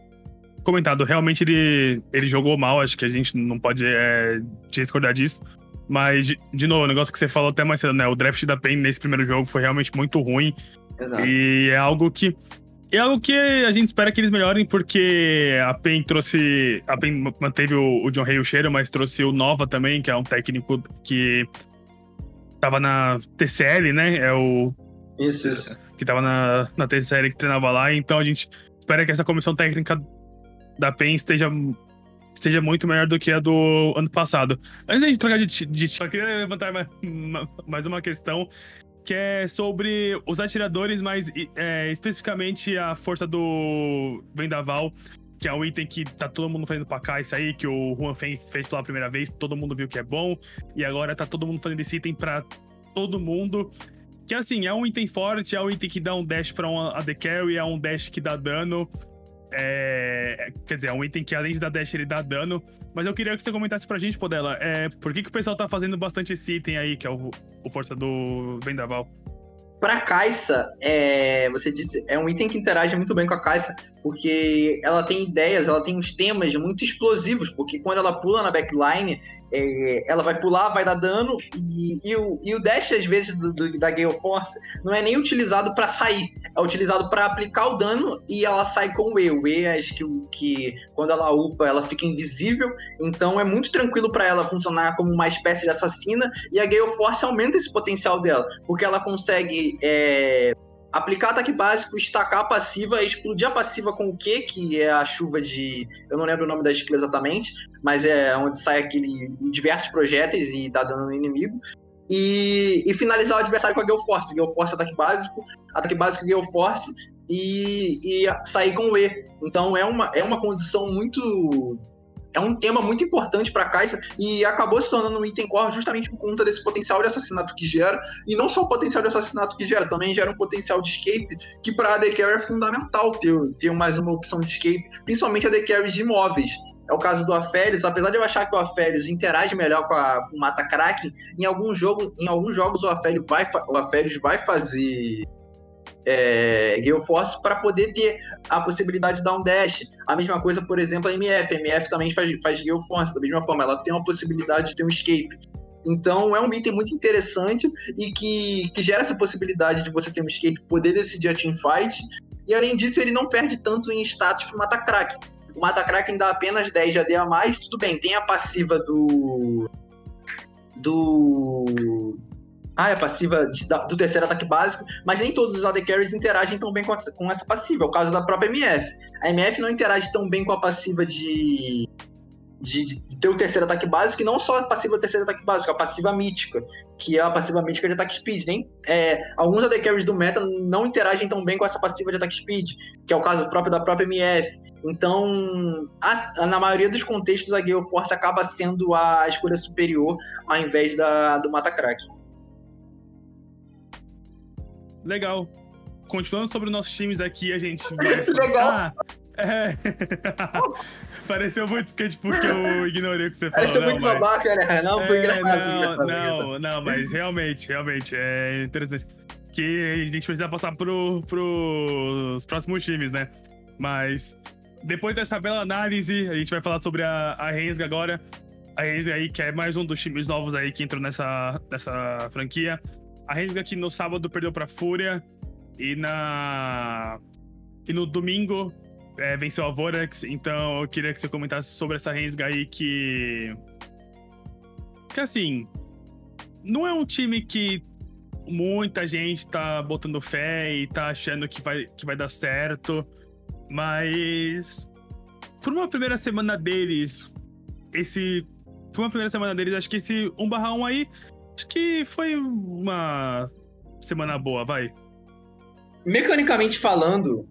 comentado, realmente ele, ele jogou mal, acho que a gente não pode é, discordar disso. Mas, de, novo, o negócio que você falou até mais cedo, né? O draft da PEN nesse primeiro jogo foi realmente muito ruim. Exato. E é algo que. É algo que a gente espera que eles melhorem, porque a PEN trouxe. A PEN manteve o, o John o cheiro, mas trouxe o Nova também, que é um técnico que tava na TCL, né? É o. Isso, isso. Que tava na, na TCL que treinava lá. Então a gente espera que essa comissão técnica da PEN esteja esteja muito melhor do que a do ano passado. Antes de trocar de, de só queria levantar mais, mais uma questão que é sobre os atiradores, mas é, especificamente a força do Vendaval, que é um item que tá todo mundo fazendo pra cá, isso aí, que o Juan Fen fez pela primeira vez, todo mundo viu que é bom, e agora tá todo mundo fazendo esse item pra todo mundo. Que assim, é um item forte, é um item que dá um dash pra um AD Carry, é um dash que dá dano. É, quer dizer, é um item que além de dar dash, ele dá dano. Mas eu queria que você comentasse pra gente, Podela, é, por que, que o pessoal tá fazendo bastante esse item aí, que é o, o Força do Vendaval? Pra Caixa, é, você disse, é um item que interage muito bem com a Caixa, porque ela tem ideias, ela tem uns temas muito explosivos, porque quando ela pula na backline, é, ela vai pular, vai dar dano, e, e, o, e o dash, às vezes, do, do, da Gale Force não é nem utilizado para sair, é utilizado para aplicar o dano e ela sai com o E. O E é skill que, quando ela upa, ela fica invisível, então é muito tranquilo para ela funcionar como uma espécie de assassina, e a Gale Force aumenta esse potencial dela, porque ela consegue. É, aplicar ataque básico, estacar a passiva, explodir a passiva com o Q, que é a chuva de. Eu não lembro o nome da skill exatamente, mas é onde sai aquele diversos projéteis e dá dano no inimigo. E, e finalizar o adversário com a Gale Force. Gale Force ataque básico, ataque básico Gale Force e, e sair com o E. Então é uma, é uma condição muito é um tema muito importante para Caixa e acabou se tornando um item core justamente por conta desse potencial de assassinato que gera. E não só o potencial de assassinato que gera, também gera um potencial de escape que para a AD Carry é fundamental ter, ter mais uma opção de escape, principalmente a AD Carry de imóveis. É o caso do Aférios, apesar de eu achar que o Aférios interage melhor com, a, com o Mata Kraken, em alguns jogos, em alguns jogos o Aférios vai, o vai fazer é, Gale Force para poder ter a possibilidade de dar um dash. A mesma coisa, por exemplo, a MF. A MF também faz, faz Gale Force, da mesma forma, ela tem uma possibilidade de ter um escape. Então é um item muito interessante e que, que gera essa possibilidade de você ter um escape, poder decidir a teamfight. E além disso, ele não perde tanto em status pro Mata Kraken. O Mata Kraken dá apenas 10 de AD a mais, tudo bem, tem a passiva do. Do ah, é passiva de, do terceiro ataque básico, mas nem todos os AD Carries interagem tão bem com, a, com, essa passiva. É o caso da própria MF. A MF não interage tão bem com a passiva de, de, de ter o terceiro ataque básico, e não só a passiva do terceiro ataque básico, a passiva mítica, que é a passiva mítica de ataque speed. Nem, é, alguns AD Carries do meta não interagem tão bem com essa passiva de ataque speed, que é o caso próprio da própria MF. Então, a, na maioria dos contextos, a Gale Force acaba sendo a escolha superior ao invés da, do Mata Crack. Legal. Continuando sobre os nossos times aqui, a gente vai. Legal. Ah, é... Pareceu muito que, tipo, que eu ignorei o que você falou. Pareceu muito mas... babaca, né? Não, foi é, engraçado. Não, não, não, mas realmente, realmente, é interessante. Que a gente precisa passar pro, pros próximos times, né? Mas depois dessa bela análise, a gente vai falar sobre a, a Rensga agora. A Rensga aí, que é mais um dos times novos aí que entrou nessa, nessa franquia. A Rensga que no sábado perdeu pra Fúria e na. E no domingo é, venceu a Vorax. Então eu queria que você comentasse sobre essa Rensga aí que. Que assim. Não é um time que muita gente tá botando fé e tá achando que vai, que vai dar certo. Mas. Por uma primeira semana deles, esse. Por uma primeira semana deles, acho que esse 1/1 aí Acho que foi uma semana boa, vai. Mecanicamente falando,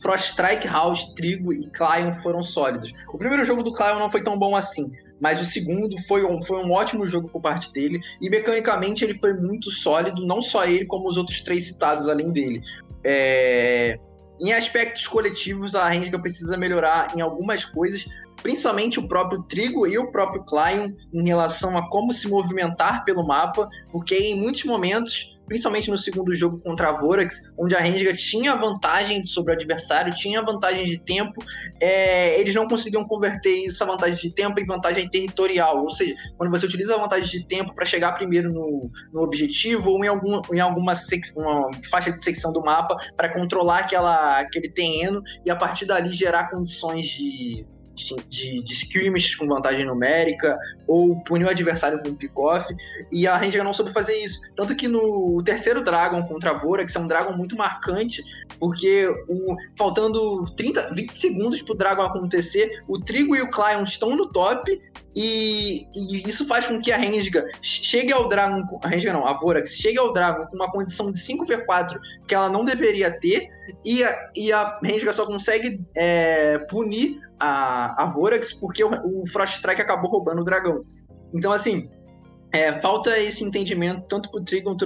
Frost Strike, House, Trigo e Clion foram sólidos. O primeiro jogo do Clion não foi tão bom assim, mas o segundo foi um, foi um ótimo jogo por parte dele e mecanicamente ele foi muito sólido, não só ele, como os outros três citados além dele. É... Em aspectos coletivos, a Renga precisa melhorar em algumas coisas, principalmente o próprio Trigo e o próprio Clion em relação a como se movimentar pelo mapa, porque em muitos momentos, principalmente no segundo jogo contra a Vorax, onde a Renga tinha vantagem sobre o adversário, tinha vantagem de tempo, é, eles não conseguiam converter essa vantagem de tempo em vantagem territorial, ou seja, quando você utiliza a vantagem de tempo para chegar primeiro no, no, objetivo ou em, algum, em alguma uma faixa de secção do mapa para controlar aquela, aquele terreno e a partir dali gerar condições de de, de skirmishes com vantagem numérica, ou punir o adversário com pick-off, e a Ranger não soube fazer isso. Tanto que no terceiro Dragon contra a Vorax é um Dragon muito marcante, porque o, faltando 30, 20 segundos pro Dragon acontecer, o Trigo e o Clion estão no top, e, e, isso faz com que a Renga chegue ao Dragon, a não, a Vorax chegue ao Dragon com uma condição de 5v4 que ela não deveria ter, e a, e a Renga só consegue é, punir a, a Vorax porque o, o Frost Strike acabou roubando o dragão. Então, assim, é, falta esse entendimento tanto pro Trigon,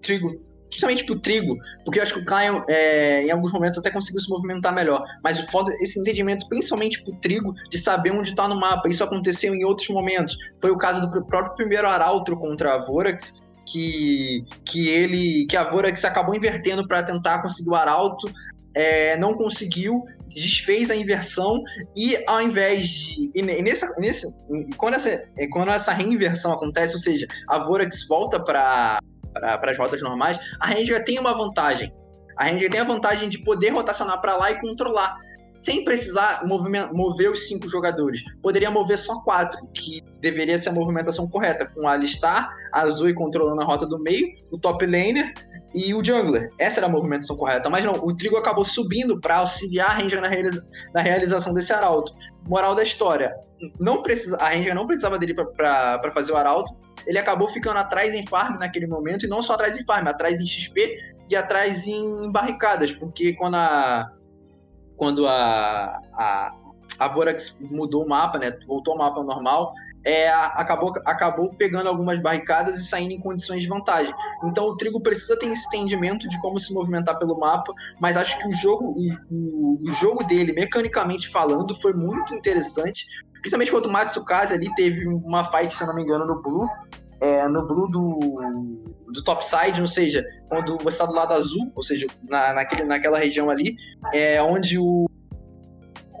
Trigo principalmente pro Trigo, porque eu acho que o Caio, é, em alguns momentos, até conseguiu se movimentar melhor. Mas foda esse entendimento, principalmente pro Trigo, de saber onde tá no mapa. Isso aconteceu em outros momentos. Foi o caso do próprio primeiro Arauto contra a Vorax, que, que ele. que a Vorax acabou invertendo para tentar conseguir o Arauto. É, não conseguiu, desfez a inversão e ao invés de. E nessa, quando, essa, quando essa reinversão acontece, ou seja, a Vorax volta para as rotas normais, a Ranger tem uma vantagem. A Ranger tem a vantagem de poder rotacionar para lá e controlar, sem precisar mover os cinco jogadores. Poderia mover só quatro, que deveria ser a movimentação correta, com a Alistar, a Zoe controlando a rota do meio, o top laner e o jungler. Essa era a movimentação correta. Mas não, o Trigo acabou subindo para auxiliar a Ranger na, realiza na, realização desse arauto. Moral da história: não precisa, a Ranger não precisava dele para fazer o arauto, ele acabou ficando atrás em farm naquele momento, e não só atrás em farm, atrás em XP e atrás em barricadas, porque quando a. Quando a. a, a Vorax mudou o mapa, né? Voltou ao mapa normal, é, acabou, acabou pegando algumas barricadas e saindo em condições de vantagem. Então o Trigo precisa ter esse entendimento de como se movimentar pelo mapa, mas acho que o jogo, o, o jogo dele, mecanicamente falando, foi muito interessante. Principalmente quando o Matsukaze ali teve uma fight, se eu não me engano, no Blue. É, no Blue do, do topside, ou seja, quando você está do lado azul, ou seja, na, naquele, naquela região ali, é onde o.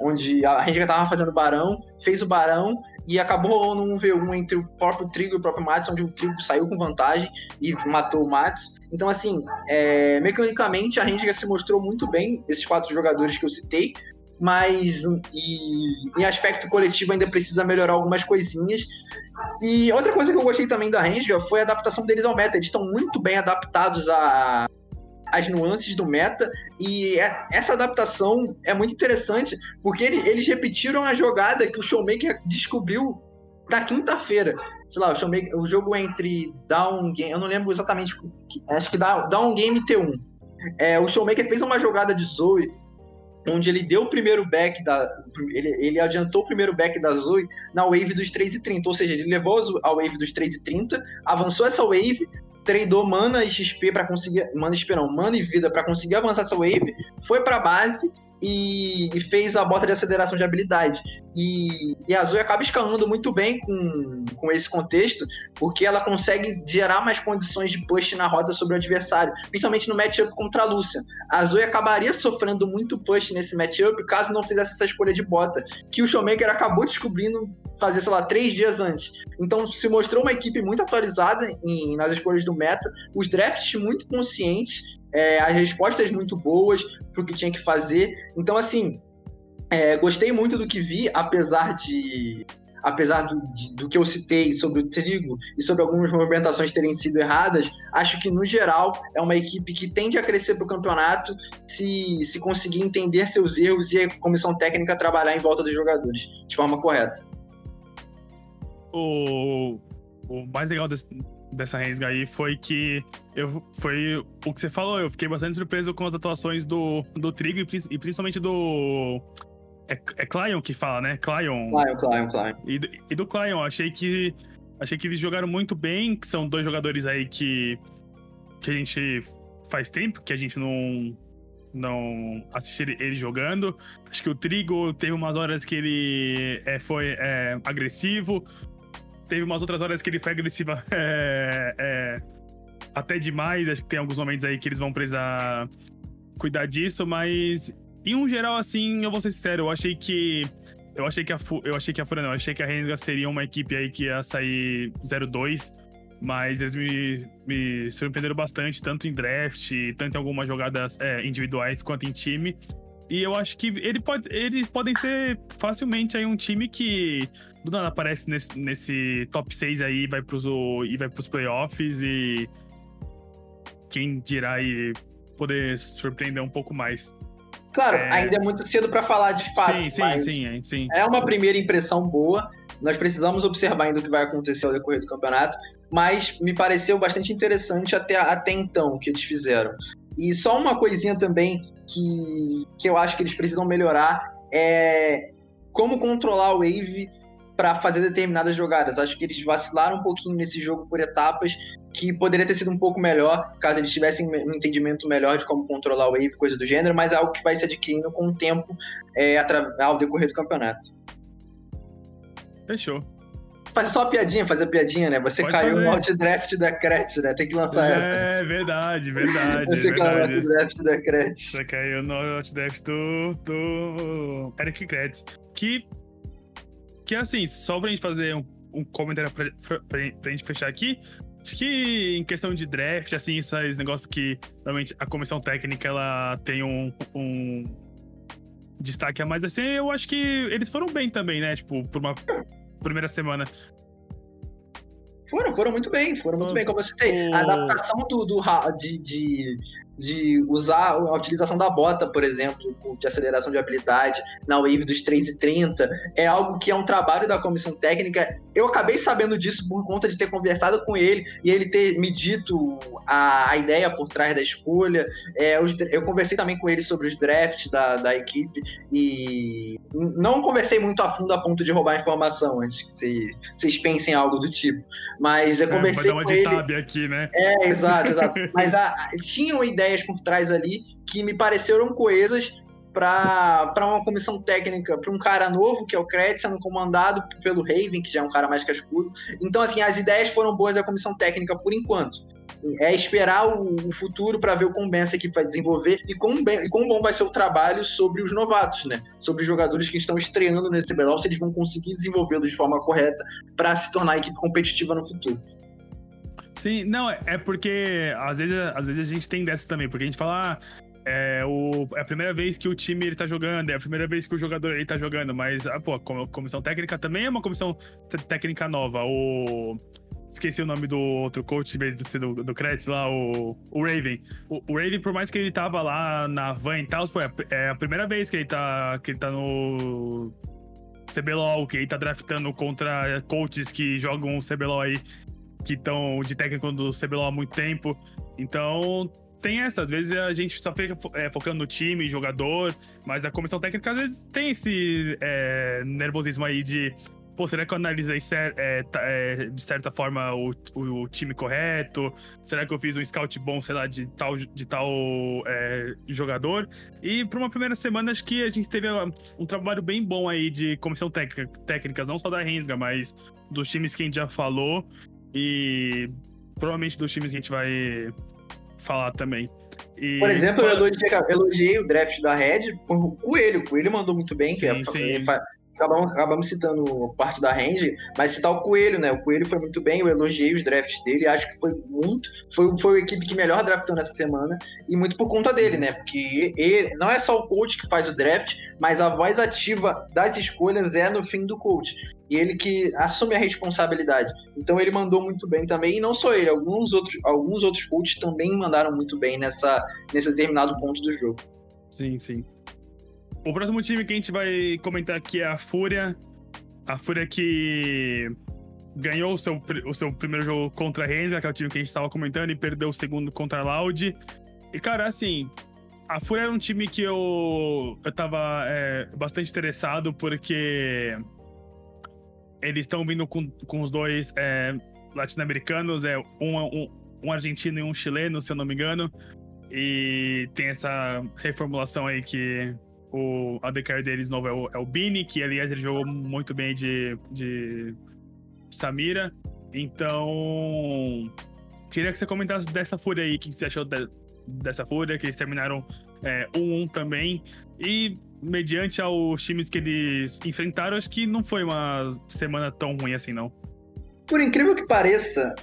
Onde a gente estava fazendo barão, fez o barão e acabou num V1 entre o próprio Trigo e o próprio Mats, onde o Trigo saiu com vantagem e matou o Mats. Então, assim, é, mecanicamente a Ranger se mostrou muito bem, esses quatro jogadores que eu citei, mas e, em aspecto coletivo ainda precisa melhorar algumas coisinhas. E outra coisa que eu gostei também da Ranger foi a adaptação deles ao meta. Eles estão muito bem adaptados a, as nuances do meta e é, essa adaptação é muito interessante porque eles repetiram a jogada que o Showmaker descobriu na quinta-feira. Sei lá, o, Showmaker, o jogo entre Down Game, eu não lembro exatamente, acho que Down Game T1. É, o Showmaker fez uma jogada de Zoe onde ele deu o primeiro back da. Ele, ele adiantou o primeiro back da Zoe na wave dos 3,30. Ou seja, ele levou a wave dos 3,30, avançou essa wave, tradou mana e XP para conseguir. Mana e XP não, mana e vida para conseguir avançar essa wave, foi pra base e, e, fez a bota de aceleração de habilidade. E, e a Zoe acaba escalando muito bem com, com esse contexto, porque ela consegue gerar mais condições de push na rota sobre o adversário, principalmente no matchup contra a Lúcia. A Zoe acabaria sofrendo muito push nesse matchup caso não fizesse essa escolha de bota, que o Showmaker acabou descobrindo fazer, sei lá, três dias antes. Então se mostrou uma equipe muito atualizada em, nas escolhas do meta, os drafts muito conscientes é, as respostas muito boas pro que tinha que fazer. Então, assim, é, gostei muito do que vi, apesar de. Apesar do, de, do que eu citei sobre o trigo e sobre algumas movimentações terem sido erradas, acho que no geral é uma equipe que tende a crescer para o campeonato se, se conseguir entender seus erros e a comissão técnica trabalhar em volta dos jogadores de forma correta. O, o mais legal desse, dessa Rensga aí foi que eu, foi o que você falou, eu fiquei bastante surpreso com as atuações do, do Trigo e, e principalmente do. É, é Clion que fala, né? Clion. Clion, Clion, Clion. E, e do Clion, achei que. Achei que eles jogaram muito bem, que são dois jogadores aí que. que a gente faz tempo que a gente não. Não assiste ele jogando. Acho que o Trigo teve umas horas que ele é, foi é, agressivo teve umas outras horas que ele foi agressivo é, é, até demais. Acho que tem alguns momentos aí que eles vão precisar cuidar disso, mas em um geral, assim, eu vou ser sincero, eu achei que. Eu achei que a eu achei que a Fura não, eu achei que a Rensga seria uma equipe aí que ia sair 0-2, mas eles me, me surpreenderam bastante, tanto em draft, tanto em algumas jogadas é, individuais quanto em time. E eu acho que ele pode, eles podem ser facilmente aí um time que do nada aparece nesse, nesse top 6 aí vai pros, e vai pros playoffs e quem dirá aí poder surpreender um pouco mais. Claro, é... ainda é muito cedo para falar de fato. Sim, sim, sim, é, sim. É uma primeira impressão boa. Nós precisamos observar ainda o que vai acontecer ao decorrer do campeonato, mas me pareceu bastante interessante até, até então o que eles fizeram. E só uma coisinha também que, que eu acho que eles precisam melhorar é como controlar a Wave para fazer determinadas jogadas. Acho que eles vacilaram um pouquinho nesse jogo por etapas, que poderia ter sido um pouco melhor, caso eles tivessem um entendimento melhor de como controlar o wave, coisa do gênero, mas é algo que vai se adquirindo com o tempo é, ao decorrer do campeonato. Fechou. Fazer só piadinha, fazer a piadinha, né? Você Pode caiu fazer. no outdraft da Kretz, né? Tem que lançar é, essa. É, verdade, verdade. Você verdade. caiu no outdraft da Kretz. Você caiu no outdraft do, do Eric Kretz. Que, que assim, só pra gente fazer um, um comentário pra, pra, pra gente fechar aqui, Acho que em questão de draft, assim, esses negócios que realmente a comissão técnica ela tem um, um destaque a mais, assim, eu acho que eles foram bem também, né? Tipo, por uma primeira semana. Foram, foram muito bem, foram muito bem, como eu citei. A adaptação do, do de, de de usar a utilização da bota, por exemplo, de aceleração de habilidade na Wave dos 3,30, é algo que é um trabalho da comissão técnica. Eu acabei sabendo disso por conta de ter conversado com ele e ele ter me dito a, a ideia por trás da escolha. É, eu, eu, conversei também com ele sobre os drafts da, da equipe e não conversei muito a fundo a ponto de roubar informação antes que vocês, vocês pensem algo do tipo. Mas eu conversei é, uma com ele. aqui, né? É, exato, exato. Mas a, tinha uma ideia ideias por trás ali que me pareceram coesas para uma comissão técnica, para um cara novo, que é o Kretz, sendo comandado pelo Raven, que já é um cara mais cascudo. Então, assim, as ideias foram boas da comissão técnica por enquanto. É esperar o, o futuro para ver o como bem essa equipe vai desenvolver e como, bem, e como bom vai ser o trabalho sobre os novatos, né? Sobre os jogadores que estão estreando nesse CBLOL, se eles vão conseguir desenvolvê-los de forma correta para se tornar equipe competitiva no futuro. Sim, não, é porque às vezes, às vezes a gente tem dessa também, porque a gente fala, ah, é, o, é a primeira vez que o time ele tá jogando, é a primeira vez que o jogador ele tá jogando, mas, ah, pô, a comissão técnica também é uma comissão técnica nova. O. Esqueci o nome do outro coach, em vez de ser do, do Kretz lá, o, o Raven. O, o, Raven, por mais que ele tava lá na van e tal, é, é a primeira vez que ele tá, que ele tá no CBLOL, que ele tá draftando contra coaches que jogam o CBLOL aí que estão de técnico do CBLOL há muito tempo. Então, tem essa. Às vezes a gente só fica é, focando no time, jogador, mas a comissão técnica às vezes tem esse é, nervosismo aí de. Pô, será que eu analisei é, é, de certa forma o, o, o, time correto? Será que eu fiz um scout bom, sei lá, de tal, de tal é, jogador? E para uma primeira semana, acho que a gente teve um trabalho bem bom aí de comissão técnica, técnicas, não só da Rensga, mas dos times que a gente já falou. E provavelmente dos times que a gente vai falar também. E... Por exemplo, eu elogiei, elogiei, o draft da Red por o Coelho. O Coelho mandou muito bem. Sim, que sim. Acabamos, acabamos citando parte da range, mas citar o Coelho, né? O Coelho foi muito bem, eu elogiei os drafts dele, acho que foi muito. Foi, foi a equipe que melhor draftou nessa semana, e muito por conta dele, né? Porque ele não é só o coach que faz o draft, mas a voz ativa das escolhas é no fim do coach. E ele que assume a responsabilidade. Então ele mandou muito bem também, e não só ele, alguns outros, alguns outros coaches também mandaram muito bem nessa, nesse determinado ponto do jogo. Sim, sim. O próximo time que a gente vai comentar aqui é a Fúria. A Fúria que ganhou o seu, o seu primeiro jogo contra a Renzi, que é o time que a gente estava comentando, e perdeu o segundo contra a Loud. E, cara, assim, a Fúria era um time que eu, eu é, bastante interessado, porque eles estão vindo com, com os dois é, latino-americanos, é, um, um, um argentino e um chileno, se eu não me engano. E tem essa reformulação aí que o ADCAR deles novo é o, é o Bini, que aliás ele jogou muito bem de, de Samira. Então, queria que você comentasse dessa fúria aí, o que você achou de, dessa fúria, que eles terminaram 1-1 é, um, um também. E mediante aos times que eles enfrentaram, acho que não foi uma semana tão ruim assim, não. Por incrível que pareça,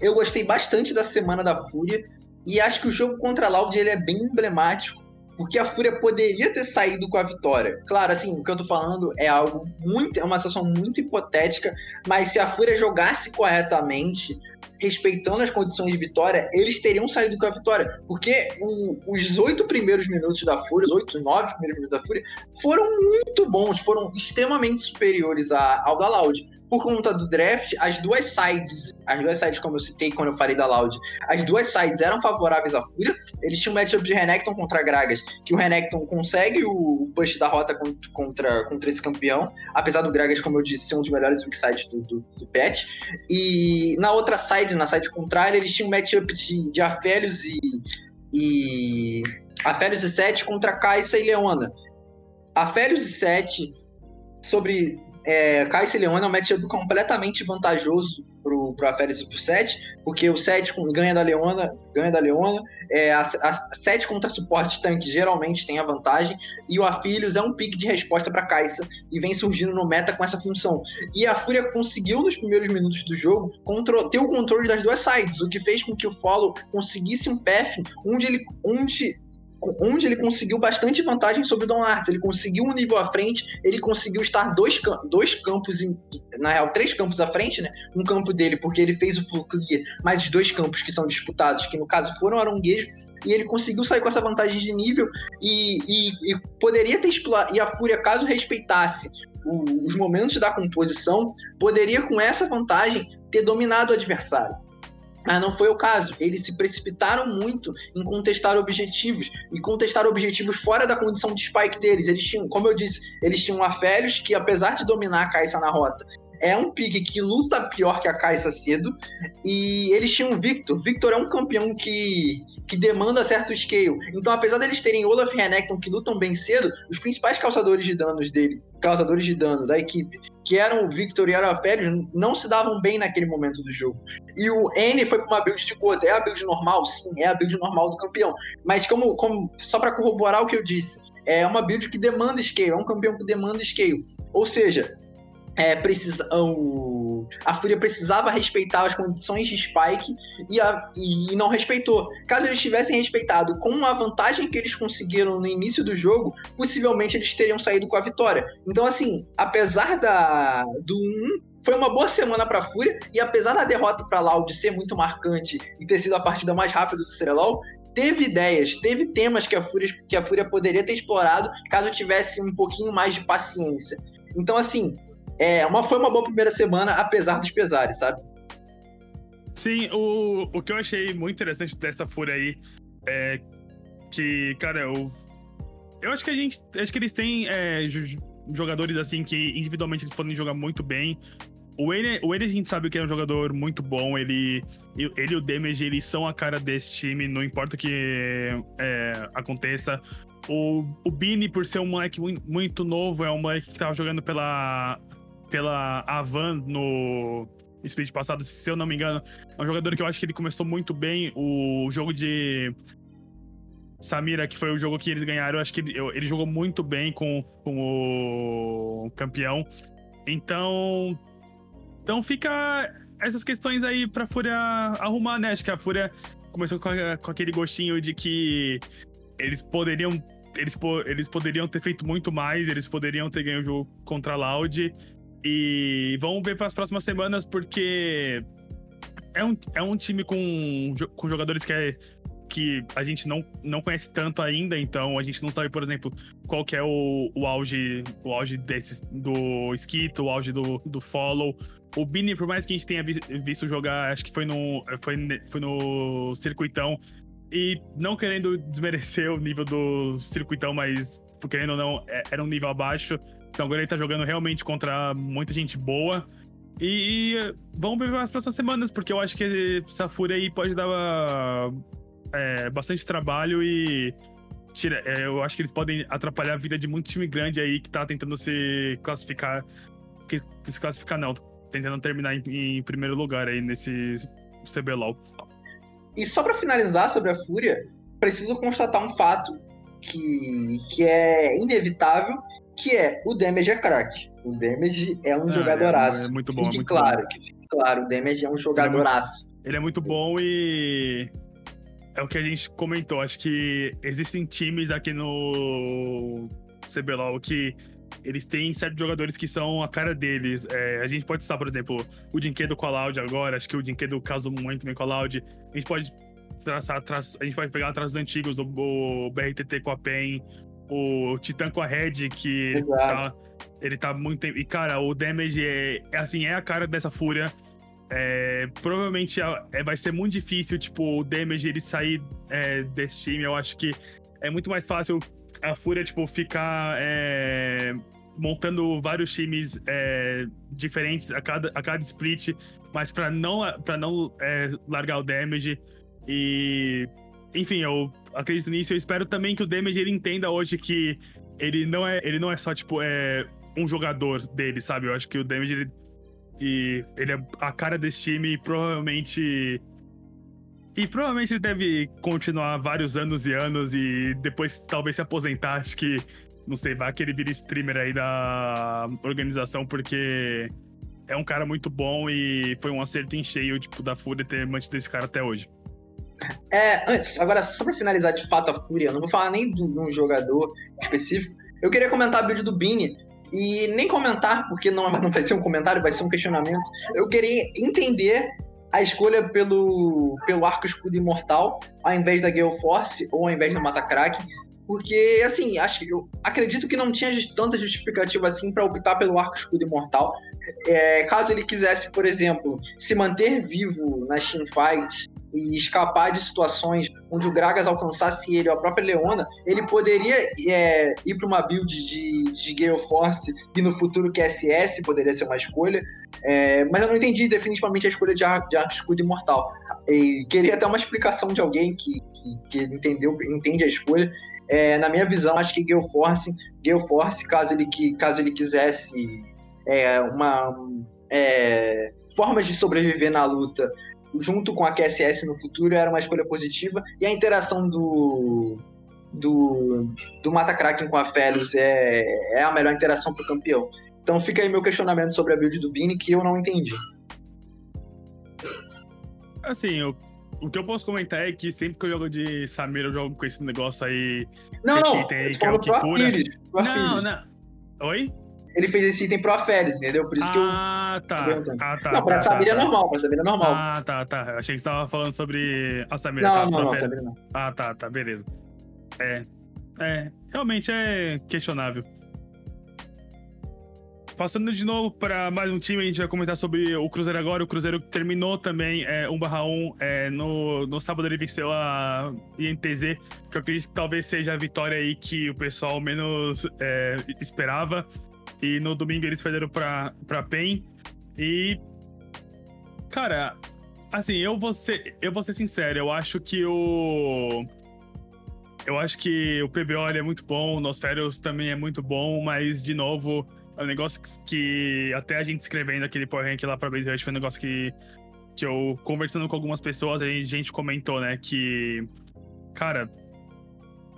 eu gostei bastante da semana da Fúria e acho que o jogo contra a Loud ele é bem emblemático porque a Fúria poderia ter saído com a vitória. Claro, assim, o que eu tô falando é algo muito, é uma situação muito hipotética, mas se a Fúria jogasse corretamente, respeitando as condições de vitória, eles teriam saído com a vitória. Porque o, os oito primeiros minutos da Fúria, os oito, nove primeiros minutos da Fúria, foram muito bons, foram extremamente superiores a, ao da. Por conta do draft, as duas sides, as duas sides, como eu citei quando eu falei da Loud, as duas sides eram favoráveis à Fúria. Eles tinham um matchup de Renekton contra Gragas, que o Renekton consegue o push da rota contra, contra esse campeão, apesar do Gragas, como eu disse, ser um dos melhores weak sides do, do, do patch. E na outra side, na side contrária, eles tinham um matchup de, de Afélios e, e Afélios e 7 contra Kai'Sa e Leona. Afélios e 7 sobre é, Kai'Sa e Leona é um matchup completamente vantajoso pro, pro Aferes e pro 7, porque o 7 ganha da Leona, ganha da Leona, é, a, a 7 contra suporte tanque geralmente tem a vantagem, e o Afilios é um pique de resposta para Kai'Sa, e vem surgindo no meta com essa função. E a Fúria conseguiu nos primeiros minutos do jogo ter o controle das duas sides, o que fez com que o Follow conseguisse um path onde ele onde onde ele conseguiu bastante vantagem sobre o Don Arts. Ele conseguiu um nível à frente, ele conseguiu estar dois, dois campos, em, na real, três campos à frente, né? Um campo dele, porque ele fez o full mais os dois campos que são disputados, que no caso foram Aronguejo, e ele conseguiu sair com essa vantagem de nível e, e, e poderia ter explorado. E a Fúria, caso respeitasse o, os momentos da composição, poderia com essa vantagem ter dominado o adversário. Mas não foi o caso. Eles se precipitaram muito em contestar objetivos e contestar objetivos fora da condição de spike deles. Eles tinham, como eu disse, eles tinham Aférios que, apesar de dominar a Caixa na rota, é um pique que luta pior que a Caixa cedo. E eles tinham o Victor. Victor é um campeão que, que demanda certo scale. Então, apesar deles terem Olaf e Renekton que lutam bem cedo, os principais causadores de danos dele, causadores de dano da equipe, que eram o Victor e o Férios, não se davam bem naquele momento do jogo. E o N foi para uma build de gota. É a build normal? Sim, é a build normal do campeão. Mas como, como só para corroborar o que eu disse, é uma build que demanda scale, é um campeão que demanda scale. Ou seja, é, precisa, o, a Fúria precisava respeitar as condições de Spike e, a, e não respeitou. Caso eles tivessem respeitado com a vantagem que eles conseguiram no início do jogo, possivelmente eles teriam saído com a vitória. Então, assim, apesar da, do 1, foi uma boa semana para a Fúria e apesar da derrota para Loud ser muito marcante e ter sido a partida mais rápida do CBLOL, teve ideias, teve temas que a Fúria, que a Fúria poderia ter explorado caso tivesse um pouquinho mais de paciência. Então, assim, é, uma, foi uma boa primeira semana, apesar dos pesares, sabe? Sim, o, o que eu achei muito interessante dessa fúria aí é que, cara, eu, eu acho que a gente. Acho que eles têm é, jogadores assim que individualmente eles podem jogar muito bem. O Ene, o Ene a gente sabe que é um jogador muito bom. Ele, ele e o Damage eles são a cara desse time, não importa o que é, aconteça. O, o Bini, por ser um moleque muito novo, é um moleque que tava jogando pela pela Avan no split passado, se eu não me engano. É um jogador que eu acho que ele começou muito bem. O jogo de Samira, que foi o jogo que eles ganharam, eu acho que ele, ele jogou muito bem com, com o campeão. Então. Então fica essas questões aí pra Fúria arrumar, né? Acho que a Fúria começou com, com aquele gostinho de que eles poderiam. Eles, eles poderiam ter feito muito mais, eles poderiam ter ganho o jogo contra a Loud. E vamos ver para as próximas semanas, porque é um, é um time com, com jogadores que, é, que a gente não, não conhece tanto ainda, então a gente não sabe, por exemplo, qual que é o, o auge o auge desses, do Skito, o auge do, do Follow. O Bini, por mais que a gente tenha visto jogar, acho que foi no, foi, foi no circuitão, e não querendo desmerecer o nível do circuitão, mas querendo ou não, é, era um nível abaixo. Então agora ele tá jogando realmente contra muita gente boa. E, e vamos ver as próximas semanas, porque eu acho que essa fúria aí pode dar é, bastante trabalho e. Tira, é, eu acho que eles podem atrapalhar a vida de muito time grande aí que tá tentando se classificar. Que se classificar não, tentando terminar em, em, primeiro lugar aí nesse CBLOL. E só para finalizar sobre a Fúria, preciso constatar um fato que, que é inevitável que é o Damage é craque. O Damage é um ah, jogadoraço. É, é muito bom, fique é muito claro, bom. Que fique claro, o Damage é um jogadoraço. Ele é, muito, ele é muito bom e é o que a gente comentou. Acho que existem times aqui no CBLOL que eles têm certos jogadores que são a cara deles. É, a gente pode estar, por exemplo, o Dinquedo com a Loud agora. Acho que o Dinquedo casou muito bem com a Loud. A gente pode traçar, traçar a gente pode pegar atrás antigos do BRTT com a PEN o Titã com a Red, que tá, Ele tá muito tempo. E, cara, o damage é, é assim, é a cara dessa fúria. É, provavelmente é, vai ser muito difícil, tipo, o damage ele sair é, desse time. Eu acho que é muito mais fácil a Fúria, tipo, ficar é, montando vários times é, diferentes a cada, a cada split, mas para não, pra não é, largar o damage. E. Enfim, eu acredito nisso. Eu espero também que o damage ele entenda hoje que ele não é, ele não é só, tipo, é, um jogador dele, sabe? Eu acho que o damage ele, e ele é a cara desse time e provavelmente e provavelmente ele deve continuar vários anos e anos e depois talvez se aposentar. Acho que, não sei, vai que ele vira streamer aí da organização, porque é um cara muito bom e foi um acerto em cheio, tipo, da Fúria ter mantido esse cara até hoje. É, antes, agora só pra finalizar de fato a Fúria, eu não vou falar nem de um jogador específico. Eu queria comentar a build do Bini, e nem comentar, porque não, não vai ser um comentário, vai ser um questionamento. Eu queria entender a escolha pelo, pelo arco escudo imortal, ao invés da Gale Force ou ao invés do Mata Crack, porque, assim, acho, eu acredito que não tinha tanta justificativa assim para optar pelo arco escudo imortal. É, caso ele quisesse, por exemplo, se manter vivo nas teamfights e escapar de situações onde o Gragas alcançasse ele ou a própria Leona, ele poderia é, ir para uma build de, de Gale Force e no futuro QSS poderia ser uma escolha. É, mas eu não entendi definitivamente a escolha de arco, de arco escudo imortal. E queria até uma explicação de alguém que, que, que entendeu, entende a escolha. É, na minha visão, acho que Gale Force, Gale Force caso, ele, caso ele quisesse é, uma é, formas de sobreviver na luta junto com a QSS no futuro era uma escolha positiva e a interação do do, do Mata Kraken com a Felius é, é a melhor interação para o campeão. Então fica aí meu questionamento sobre a build do Bini que eu não entendi. Assim, eu, o que eu posso comentar é que sempre que eu jogo de Samir, eu jogo com esse negócio aí. Não, não. Tem, que é o que cura. Não, não. Oi? Ele fez esse item pro Aferes, entendeu? Por isso que eu. Ah, tá. Ah, tá. Não, pra tá, Samira tá, é normal, pra Samira é normal. Ah, tá, tá. Eu achei que você tava falando sobre a Samira. Não, tá, não, não, Samira não. Ah, tá, tá, beleza. É. É, realmente é questionável. Passando de novo para mais um time, a gente vai comentar sobre o Cruzeiro agora. O Cruzeiro terminou também é, 1/1. É, no, no sábado ele venceu a INTZ, que eu acredito que talvez seja a vitória aí que o pessoal menos é, esperava. E no domingo eles perderam pra, pra PEN. E. Cara, assim, eu vou ser, eu vou ser sincero, eu acho que o. Eu acho que o PBO é muito bom, o Nosferios também é muito bom, mas, de novo, é um negócio que, que até a gente escrevendo aquele Power Rank lá pra Base Rush foi um negócio que, que eu, conversando com algumas pessoas, a gente comentou, né, que, cara,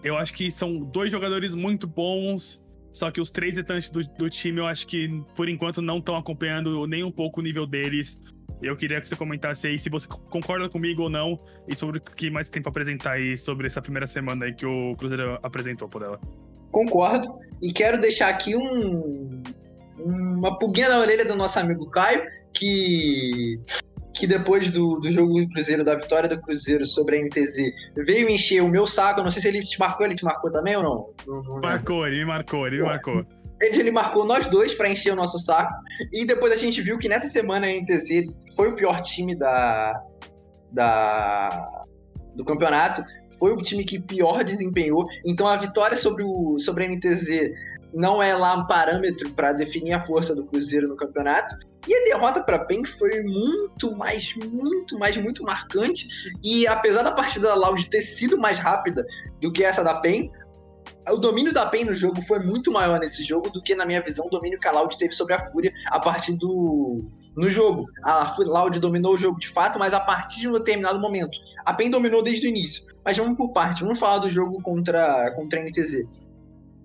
eu acho que são dois jogadores muito bons, só que os três restantes do, do time, eu acho que, por enquanto, não estão acompanhando nem um pouco o nível deles. Eu queria que você comentasse aí se você concorda comigo ou não e sobre o que mais tem para apresentar aí sobre essa primeira semana aí que o Cruzeiro apresentou por ela. Concordo. E quero deixar aqui um, uma pulguinha na orelha do nosso amigo Caio, que que depois do, do jogo do Cruzeiro, da vitória do Cruzeiro sobre a NTZ, veio encher o meu saco. Não sei se ele te marcou, ele te marcou também ou não? não, não marcou, ele me marcou, ele me marcou. Ele, ele marcou nós dois para encher o nosso saco. E depois a gente viu que nessa semana a NTZ foi o pior time da, da, do campeonato. Foi o time que pior desempenhou. Então a vitória sobre, o, sobre a NTZ não é lá um parâmetro para definir a força do Cruzeiro no campeonato. E a derrota para PEN foi muito mais, muito mais, muito marcante. E apesar da partida da Loud ter sido mais rápida do que essa da PEN, o domínio da PEN no jogo foi muito maior nesse jogo do que, na minha visão, o domínio que a Loud teve sobre a Fúria a partir do. no jogo. A Loud dominou o jogo de fato, mas a partir de um determinado momento. A PEN dominou desde o início. Mas vamos por parte, vamos falar do jogo contra, contra a NTZ.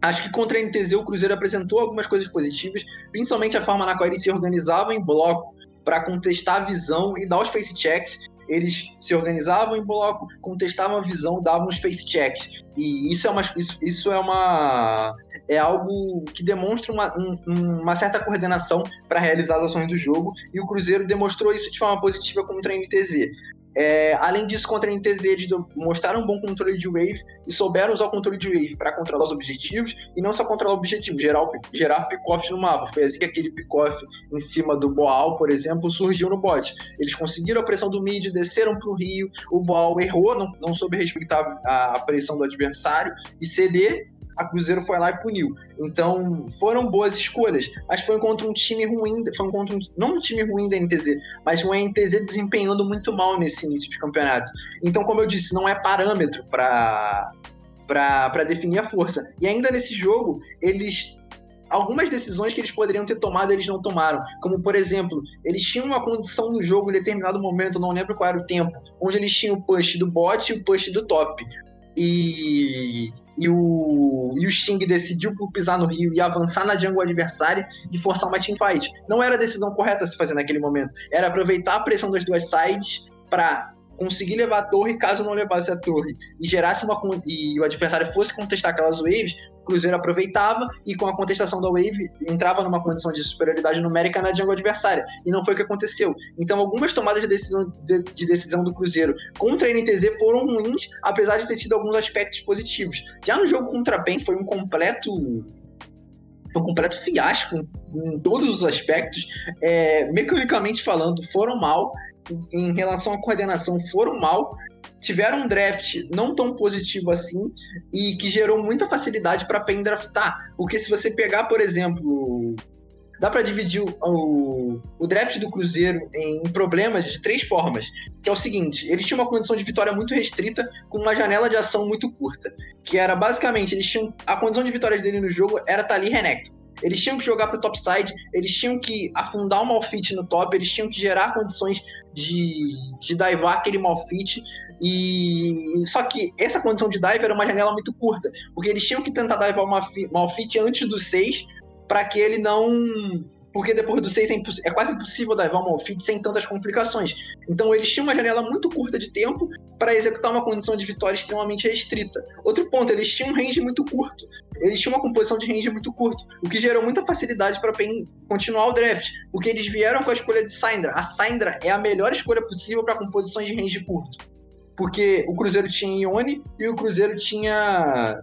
Acho que contra a NTZ o Cruzeiro apresentou algumas coisas positivas, principalmente a forma na qual eles se organizavam em bloco para contestar a visão e dar os face checks. Eles se organizavam em bloco, contestavam a visão, davam os face checks. E isso é uma, isso, isso é uma é algo que demonstra uma, um, uma certa coordenação para realizar as ações do jogo. E o Cruzeiro demonstrou isso de forma positiva contra a NTZ. É, além disso, contra a NTZ, eles mostraram um bom controle de wave e souberam usar o controle de wave para controlar os objetivos e não só controlar o objetivo, gerar, gerar pick-off no mapa. Foi assim que aquele pick-off em cima do Boal, por exemplo, surgiu no bot. Eles conseguiram a pressão do mid, desceram para o Rio, o Boal errou, não, não soube respeitar a, a pressão do adversário e CD a Cruzeiro foi lá e puniu. Então, foram boas escolhas. Mas foi contra um time ruim, foi contra um, não um time ruim da NTZ, mas uma NTZ desempenhando muito mal nesse início de campeonato. Então, como eu disse, não é parâmetro para para definir a força. E ainda nesse jogo, eles algumas decisões que eles poderiam ter tomado, eles não tomaram. Como, por exemplo, eles tinham uma condição no jogo em determinado momento, não lembro qual era o tempo, onde eles tinham o push do bot e o push do top. E e o, e o decidiu pisar no Rio e avançar na jungle adversária e forçar uma teamfight. Não era a decisão correta a se fazer naquele momento. Era aproveitar a pressão das duas sides para conseguir levar a torre, caso não levasse a torre, e gerasse uma e o adversário fosse contestar aquelas waves, o Cruzeiro aproveitava e com a contestação da wave entrava numa condição de superioridade numérica na jungle adversária. E não foi o que aconteceu. Então algumas tomadas de decisão, de, de decisão do Cruzeiro contra a NTZ foram ruins, apesar de ter tido alguns aspectos positivos. Já no jogo contra a PEN foi um completo foi um completo fiasco em todos os aspectos. É, mecanicamente falando, foram mal em relação à coordenação foram mal, tiveram um draft não tão positivo assim e que gerou muita facilidade para PEN draftar. Porque se você pegar, por exemplo, dá para dividir o, o, draft do Cruzeiro em problemas de três formas. Que é o seguinte: eles tinham uma condição de vitória muito restrita, com uma janela de ação muito curta. Que era basicamente, eles tinham. A condição de vitória dele no jogo era estar ali Renekton. Eles tinham que jogar para o topside, eles tinham que afundar o malfit no top, eles tinham que gerar condições de, de divar aquele malfit. E só que essa condição de dive era uma janela muito curta, porque eles tinham que tentar divar o malfit antes do 6 para que ele não porque depois do 6 é, é, quase impossível dar um feed sem tantas complicações. Então eles tinham uma janela muito curta de tempo para executar uma condição de vitória extremamente restrita. Outro ponto, eles tinham um range muito curto. Eles tinham uma composição de range muito curto, o que gerou muita facilidade para continuar o draft, porque eles vieram com a escolha de Syndra. A Syndra é a melhor escolha possível para composições de range curto. Porque o Cruzeiro tinha Ione e o Cruzeiro tinha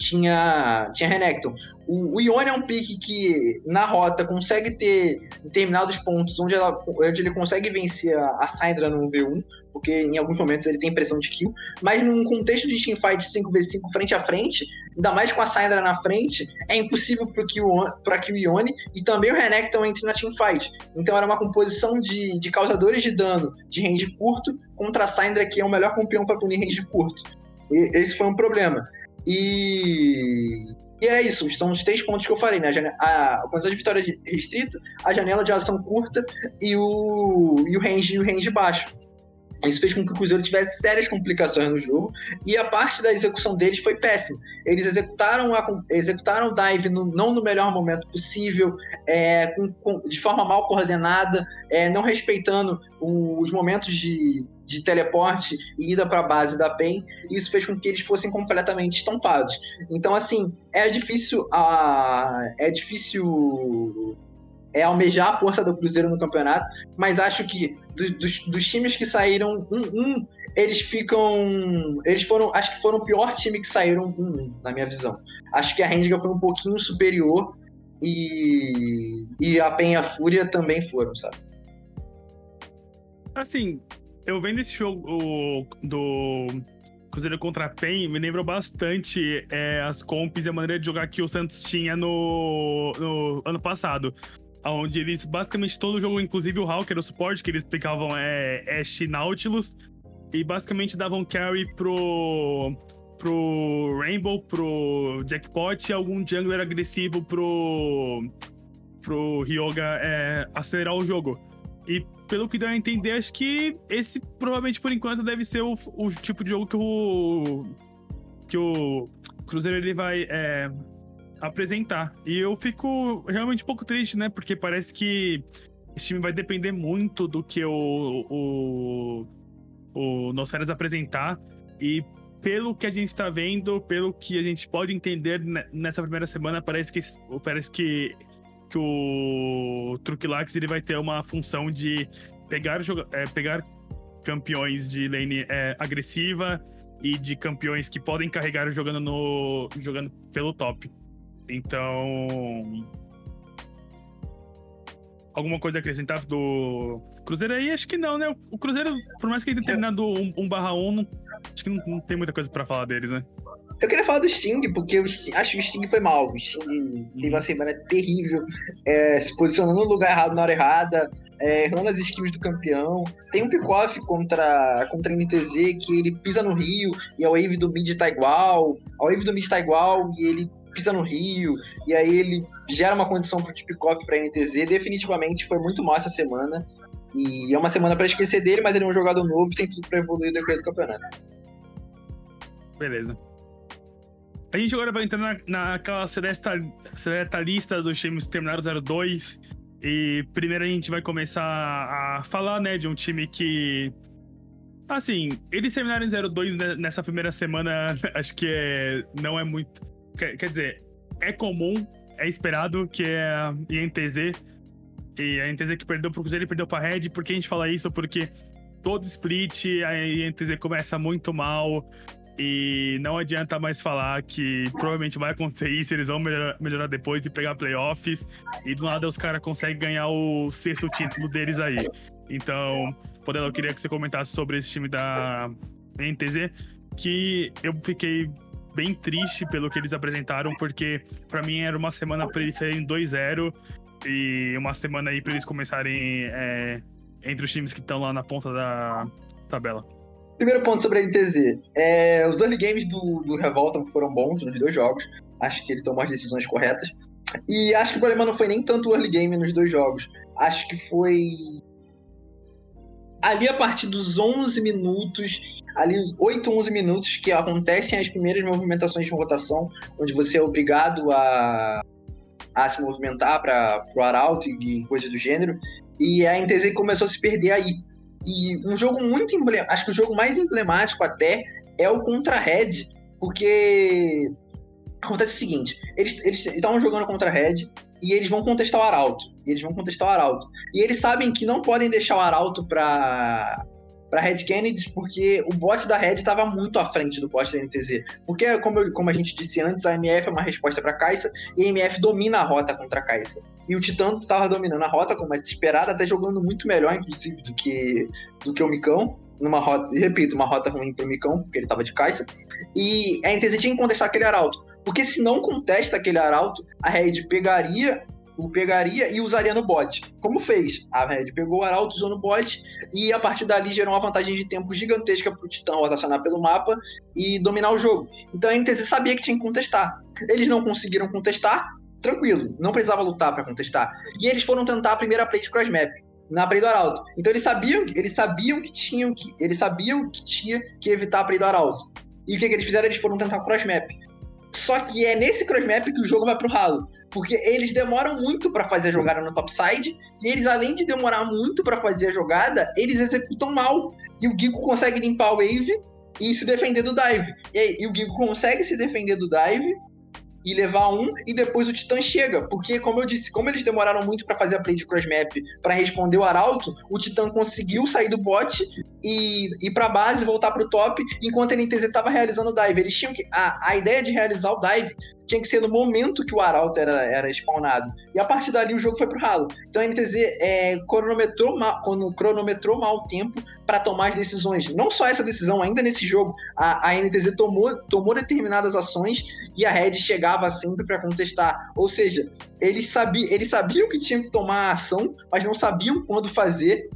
tinha, tinha Renekton. O, o Ione é um pique que, na rota, consegue ter determinados pontos onde, ela, onde ele consegue vencer a, a Syndra no V1, porque em alguns momentos ele tem pressão de kill, mas num contexto de teamfight 5v5 frente a frente, ainda mais com a Syndra na frente, é impossível para que o Ione e também o Renekton entre na teamfight. Então era uma composição de, de causadores de dano de range curto contra a Syndra, que é o melhor campeão para punir range curto. E, esse foi um problema. E, e é isso, são os três pontos que eu falei, né? A, a condição de vitória restrita, a janela de ação curta e o, e o range, e o range baixo. Isso fez com que o Cruzeiro tivesse sérias complicações no jogo e a parte da execução deles foi péssima. Eles executaram, a, executaram o dive no, não no melhor momento possível, é, com, com, de forma mal coordenada, é, não respeitando os momentos de, de teleporte e ida para a base da PEN. Isso fez com que eles fossem completamente estampados. Então, assim, é difícil. A, é difícil é almejar a força do Cruzeiro no campeonato, mas acho que do, dos, dos, times que saíram um, um, eles ficam. Eles foram. Acho que foram o pior time que saíram um, um na minha visão. Acho que a Rendiga foi um pouquinho superior e, e a Penha Fúria também foram, sabe? Assim, eu vendo esse jogo do Cruzeiro contra a PEN, me lembra bastante é, as comps e a maneira de jogar que o Santos tinha no, no ano passado onde eles basicamente todo o jogo, inclusive o Hulk era o suporte que eles explicavam é Ash Nautilus e basicamente davam carry pro pro Rainbow, pro Jackpot e algum jungler agressivo pro pro Ryoga é, acelerar o jogo. E pelo que deu a entender, acho que esse provavelmente por enquanto deve ser o, o tipo de jogo que o que o Cruzeiro ele vai é, apresentar. E eu fico realmente um pouco triste, né? Porque parece que esse time vai depender muito do que o, o, o Noceres apresentar. E pelo que a gente está vendo, pelo que a gente pode entender nessa primeira semana, parece que, parece que, que o Truquilax ele vai ter uma função de pegar, é, pegar campeões de lane é, agressiva e de campeões que podem carregar jogando no jogando pelo top. Então, alguma coisa a acrescentar do Cruzeiro aí? Acho que não, né? O Cruzeiro, por mais que ele tenha terminado 1 barra 1, acho que não, não, tem muita coisa para falar deles, né? Eu queria falar do Sting, porque Sting, acho que o Sting foi mal. O Sting teve uma uhum. semana terrível, é, se posicionando no lugar errado na hora errada, é, errando as skills do campeão. Tem um pick-off contra, contra a NTZ que ele pisa no Rio e a wave do mid tá igual. A wave do mid tá igual e ele pisa no Rio, e aí ele gera uma condição pro pick-off pra NTZ. Definitivamente foi muito mal essa semana. E é uma semana para esquecer dele, mas ele é um jogador novo, tem tudo pra evoluir depois do campeonato. Beleza. A gente agora vai entrar na, naquela seleta, seleta lista dos times que terminaram 02. E primeiro a gente vai começar a falar, né, de um time que. Assim, eles terminaram em 02 nessa primeira semana, acho que é, não é muito. Quer, quer dizer, é comum, é esperado que é a INTZ. E a INTZ que perdeu pro Cruzeiro e perdeu pra Red. Por que a gente fala isso? Porque todo split a INTZ começa muito mal. E não adianta mais falar que provavelmente vai acontecer isso, eles vão melhorar, melhorar depois e pegar playoffs. E do nada os caras conseguem ganhar o sexto título deles aí. Então, Podelo, eu queria que você comentasse sobre esse time da NTZ, que eu fiquei bem triste pelo que eles apresentaram, porque para mim era uma semana para eles serem 2-0 e uma semana aí para eles começarem é, entre os times que estão lá na ponta da tabela. Primeiro ponto sobre a NTZ. É, os early games do, do Revolta foram bons nos dois jogos. Acho que ele tomou as decisões corretas. E acho que o problema não foi nem tanto o early game nos dois jogos. Acho que foi. Ali a partir dos 11 minutos, ali os 8, 11 minutos que acontecem as primeiras movimentações de rotação, onde você é obrigado a, a se movimentar para o arauto e coisas do gênero. E a NTZ começou a se perder aí. E um jogo muito emblemático, acho que o jogo mais emblemático até é o contra Red, porque acontece o seguinte: eles estavam jogando contra Red e eles vão contestar o Arauto. E eles vão contestar o Arauto. E eles sabem que não podem deixar o Arauto para para Red Kennedy, porque o bot da Red estava muito à frente do bot da NTZ. Porque, como, eu, como a gente disse antes, a MF é uma resposta para Kai'Sa e a MF domina a rota contra a Kai'Sa. E o Titã estava dominando a rota, como é esperado, até jogando muito melhor, inclusive, do que, do que o Micão. Numa rota, repito, uma rota ruim pro Micão, porque ele estava de Kai'Sa. E a NTZ tinha que contestar aquele arauto. Porque se não contesta aquele arauto, a Red pegaria o pegaria e usaria no bot. Como fez? A Red pegou o Arauto, usou no bot e a partir dali gerou uma vantagem de tempo gigantesca para o Titã rotacionar pelo mapa e dominar o jogo. Então a NTZ sabia que tinha que contestar. Eles não conseguiram contestar, tranquilo, não precisava lutar para contestar. E eles foram tentar a primeira play de crossmap na play do Arauto. Então eles sabiam, eles sabiam que tinham que, eles sabiam que tinha que evitar a play do Arauto. E o que, que eles fizeram? Eles foram tentar crossmap. Só que é nesse crossmap que o jogo vai pro ralo. Porque eles demoram muito para fazer a jogada no topside, e eles, além de demorar muito para fazer a jogada, eles executam mal. E o Gigo consegue limpar o wave e se defender do dive. E, aí, e o Gigo consegue se defender do dive, e levar um, e depois o Titã chega. Porque, como eu disse, como eles demoraram muito para fazer a play de crossmap para responder o Arauto, o Titã conseguiu sair do bot e ir pra base, voltar pro top, enquanto a NTZ estava realizando o dive. Eles tinham que. A, a ideia de realizar o dive tinha que ser no momento que o Arauto era, era spawnado. E a partir dali o jogo foi pro ralo. Então a NTZ é, cronometrou, mal, cronometrou mal o tempo para tomar as decisões. Não só essa decisão, ainda nesse jogo, a, a NTZ tomou, tomou determinadas ações e a Red chegava sempre para contestar. Ou seja, eles, sabi, eles sabiam que tinham que tomar a ação, mas não sabiam quando fazer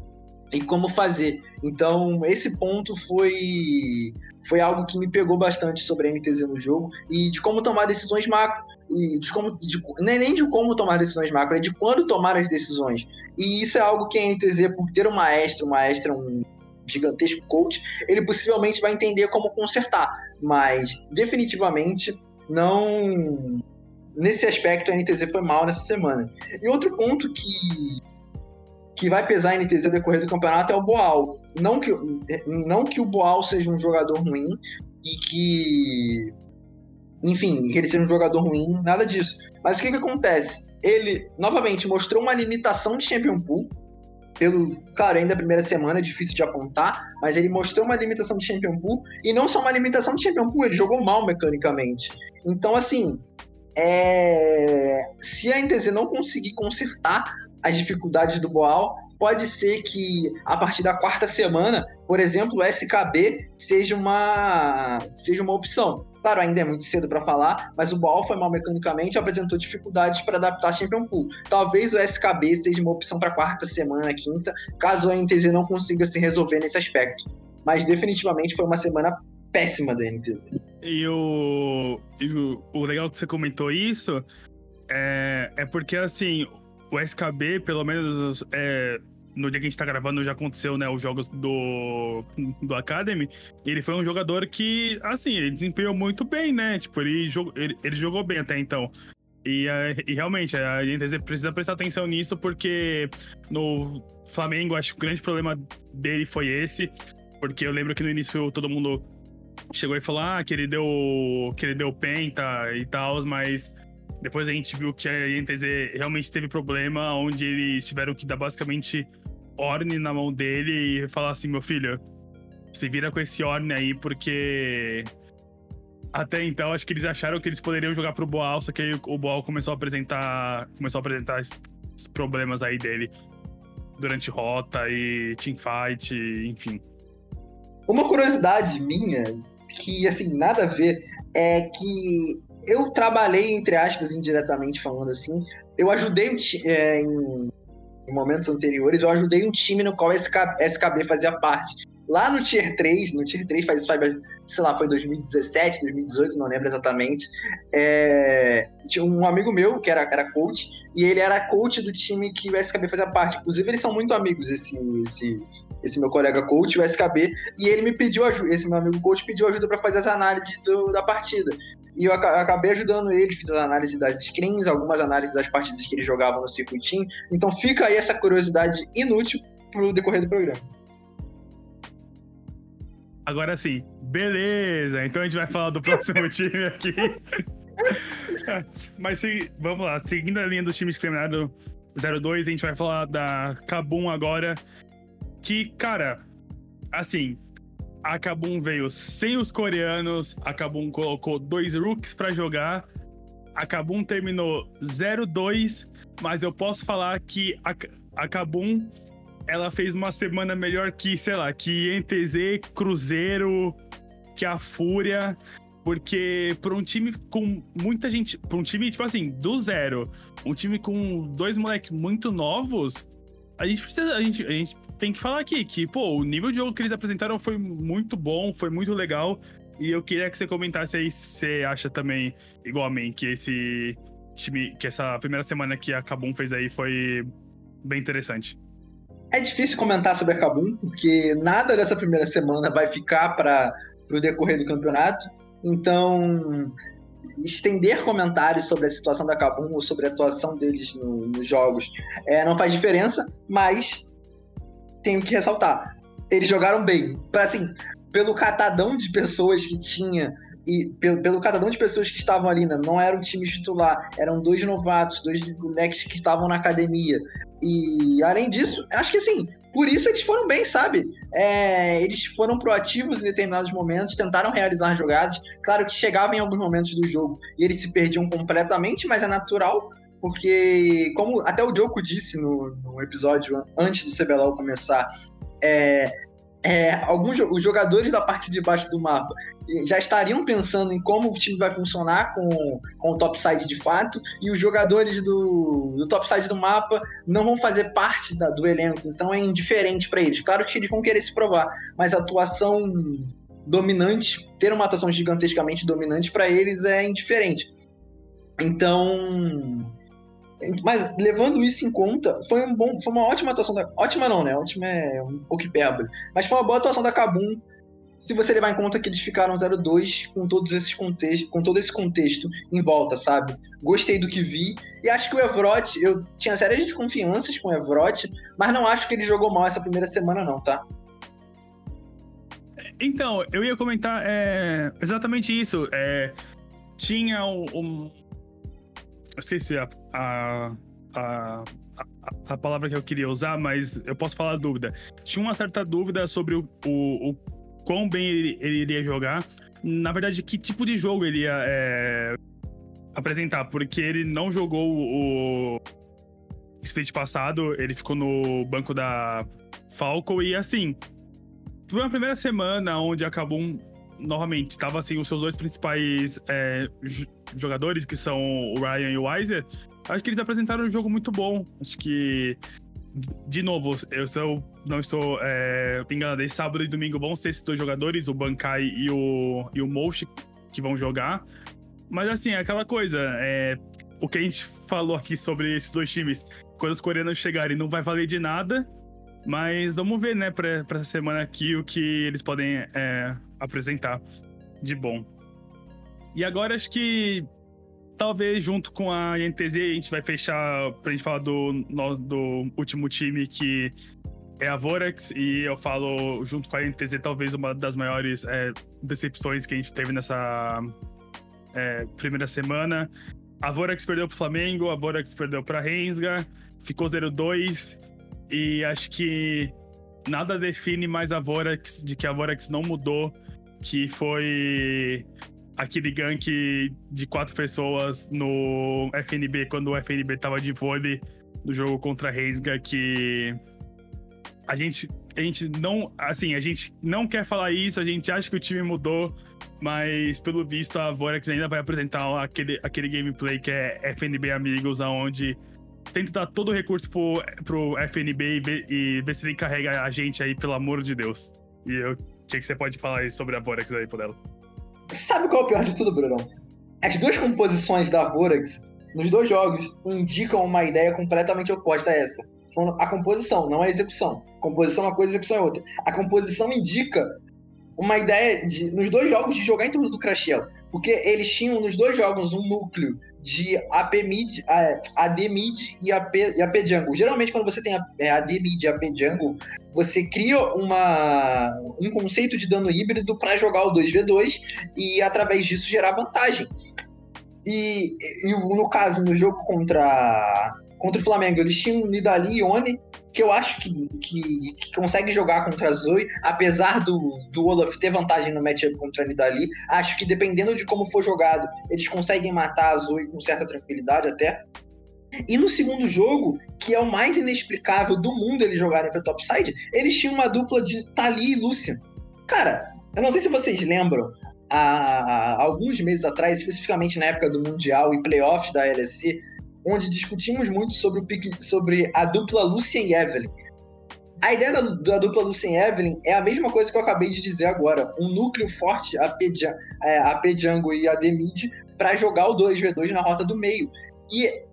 e como fazer. Então, esse ponto foi foi algo que me pegou bastante sobre a NTZ no jogo e de como tomar decisões macro. E de como, de, nem de como tomar decisões macro, é de quando tomar as decisões. E isso é algo que a NTZ, por ter um maestro, um maestro, um gigantesco coach, ele possivelmente vai entender como consertar. Mas, definitivamente, não. Nesse aspecto, a NTZ foi mal nessa semana. E outro ponto que que vai pesar a NTZ decorrer do campeonato é o Boal. Não que, não que o Boal seja um jogador ruim e que. Enfim, que ele seja um jogador ruim, nada disso. Mas o que, que acontece? Ele, novamente, mostrou uma limitação de Champion Pool pelo, claro, ainda a primeira semana é difícil de apontar, mas ele mostrou uma limitação de Champion Pool e não só uma limitação de Champion Pool, ele jogou mal mecanicamente. Então, assim, é... se a NTZ não conseguir consertar as dificuldades do Boal, pode ser que a partir da quarta semana, por exemplo, o SKB seja uma, seja uma opção. Claro, ainda é muito cedo para falar, mas o Boal foi mal mecanicamente e apresentou dificuldades para adaptar a Champion Pool. Talvez o SKB seja uma opção para quarta semana, quinta, caso a NTZ não consiga se resolver nesse aspecto. Mas definitivamente foi uma semana péssima da NTZ. E o, e o, o legal que você comentou isso é, é porque, assim, o SKB, pelo menos é, no dia que a gente tá gravando, já aconteceu, né, os jogos do, do Academy. Ele foi um jogador que, assim, ele desempenhou muito bem, né? Tipo, ele, ele, ele jogou bem até então. E, e, realmente, a gente precisa prestar atenção nisso, porque no Flamengo, acho que o grande problema dele foi esse. Porque eu lembro que no início todo mundo chegou e falou ah, que ele deu, que ele deu penta e tal, mas depois a gente viu que a INTZ realmente teve problema, onde eles tiveram que dar basicamente Orne na mão dele e falar assim: meu filho, se vira com esse Orne aí, porque. Até então, acho que eles acharam que eles poderiam jogar pro Boal, só que aí o Boal começou a apresentar. Começou a apresentar os problemas aí dele durante rota e teamfight, enfim. Uma curiosidade minha, que assim, nada a ver, é que eu trabalhei, entre aspas, indiretamente falando assim, eu ajudei é, em em momentos anteriores, eu ajudei um time no qual SK, SKB fazia parte. Lá no Tier 3, no Tier 3 faz, faz sei lá, foi 2017, 2018, não lembro exatamente. É, tinha um amigo meu que era, era coach, e ele era coach do time que o SKB fazia parte. Inclusive, eles são muito amigos, esse, esse, esse meu colega coach, o SKB, e ele me pediu ajuda, esse meu amigo coach pediu ajuda para fazer as análises do, da partida. E eu acabei ajudando ele, fiz a análise das screens, algumas análises das partidas que ele jogava no circuitinho. Então fica aí essa curiosidade inútil pro decorrer do programa. Agora sim, beleza. Então a gente vai falar do próximo time aqui. Mas se, vamos lá, seguindo a linha dos times que terminaram 0-2, a gente vai falar da Kabum agora. Que, cara, assim, a Kabum veio sem os coreanos, a Kabum colocou dois rooks para jogar. A Kabum terminou 0-2, mas eu posso falar que a, a Kabum ela fez uma semana melhor que, sei lá, que NTZ, Cruzeiro, que a Fúria. Porque para um time com muita gente. Para um time, tipo assim, do zero, um time com dois moleques muito novos, a gente precisa. A gente, a gente tem que falar aqui que, pô, o nível de jogo que eles apresentaram foi muito bom, foi muito legal. E eu queria que você comentasse aí se você acha também, igual a mim, que esse time, que essa primeira semana que a Kabum fez aí foi bem interessante. É difícil comentar sobre a Kabum, porque nada dessa primeira semana vai ficar para o decorrer do campeonato. Então, estender comentários sobre a situação da Kabum ou sobre a atuação deles no, nos jogos é, não faz diferença, mas tenho que ressaltar. Eles jogaram bem. Assim, pelo catadão de pessoas que tinha e pelo, pelo catadão de pessoas que estavam ali, né? não era um time titular, eram dois novatos, dois moleques que estavam na academia. E além disso, acho que assim, por isso eles foram bem, sabe? É, eles foram proativos em determinados momentos, tentaram realizar jogadas. Claro que chegavam em alguns momentos do jogo e eles se perdiam completamente, mas é natural, porque, como até o Joko disse no, no episódio antes do CBLOL começar, é, é, alguns os jogadores da parte de baixo do mapa já estariam pensando em como o time vai funcionar com, com o topside de fato, e os jogadores do, do topside do mapa não vão fazer parte da, do elenco, então é indiferente para eles. Claro que eles vão querer se provar, mas a atuação dominante, ter uma atuação gigantescamente dominante para eles é indiferente. Então, mas levando isso em conta, foi, um bom, foi uma ótima atuação da. Ótima não, né? Ótima é um pouco hipérbole. Mas foi uma boa atuação da Kabum. Se você levar em conta que eles ficaram 0-2 com todos esses com todo esse contexto em volta, sabe? Gostei do que vi. E acho que o Evrot, eu tinha sérias desconfianças com o Evrot, mas não acho que ele jogou mal essa primeira semana, não, tá? Então, eu ia comentar é, exatamente isso. É, tinha um, um, esqueci a, a, a, a palavra que eu queria usar, mas eu posso falar dúvida. Tinha uma certa dúvida sobre o, o, o quão bem ele, ele, iria jogar. Na verdade, que tipo de jogo ele ia é, apresentar, porque ele não jogou o split passado, ele ficou no banco da Falco e assim. Foi uma primeira semana onde acabou um, novamente, estava assim, os seus dois principais é, jogadores, que são o Ryan e o Weiser, acho que eles apresentaram um jogo muito bom. Acho que, de novo, eu, eu não estou é, enganado, esse sábado e domingo vão ser esses dois jogadores, o Bankai e o, e o Moshi, que vão jogar. Mas assim, é aquela coisa, é, o que a gente falou aqui sobre esses dois times, quando os coreanos chegarem, não vai valer de nada. Mas vamos ver, né, pra, pra essa semana aqui o que eles podem é, apresentar de bom. E agora acho que talvez junto com a INTZ a gente vai fechar pra gente falar do, do último time que é a Vorax e eu falo junto com a INTZ talvez uma das maiores é, decepções que a gente teve nessa é, primeira semana. A Vorax perdeu pro Flamengo, a Vorax perdeu pra Rensga, ficou 0-2 e acho que nada define mais a Vorax de que a Vorax não mudou que foi aquele gank de quatro pessoas no FNB, quando o FNB tava de vôlei no jogo contra a Reisga, que a gente, a gente não, assim, a gente não quer falar isso, a gente acha que o time mudou, mas pelo visto a Vorex ainda vai apresentar aquele, aquele gameplay que é FNB Amigos, aonde tenta dar todo o recurso pro, pro FNB e ver, e ver se ele carrega a gente aí, pelo amor de Deus. E eu o que, que você pode falar aí sobre a Vorax aí, Podelo? Sabe qual é o pior de tudo, Bruno? As duas composições da Vorax, nos dois jogos, indicam uma ideia completamente oposta a essa. A composição, não a execução. Composição é uma coisa, execução é outra. A composição indica uma ideia de, nos dois jogos de jogar em torno do Crashel. Porque eles tinham nos dois jogos um núcleo de AP mid, AD mid e AP, e AP jungle. Geralmente, quando você tem AD mid e AP jungle, você cria uma, um conceito de dano híbrido para jogar o 2v2 e, através disso, gerar vantagem. E, e no caso, no jogo contra contra o Flamengo. Eles tinham Nidali e Oni, que eu acho que, que, que, consegue jogar contra a Zoe, apesar do, do Olaf ter vantagem no matchup contra a Nidali. Acho que dependendo de como for jogado, eles conseguem matar a Zoe com certa tranquilidade até. E no segundo jogo, que é o mais inexplicável do mundo eles jogarem pro topside, eles tinham uma dupla de Tali e Lucian. Cara, eu não sei se vocês lembram, há alguns meses atrás, especificamente na época do Mundial e playoffs da LSC, onde discutimos muito sobre, o pique, sobre a dupla Lucien e Evelyn. A ideia da, da, dupla Lucien e Evelyn é a mesma coisa que eu acabei de dizer agora. Um núcleo forte, a P, é, e a Demid, para jogar o 2v2 na rota do meio. E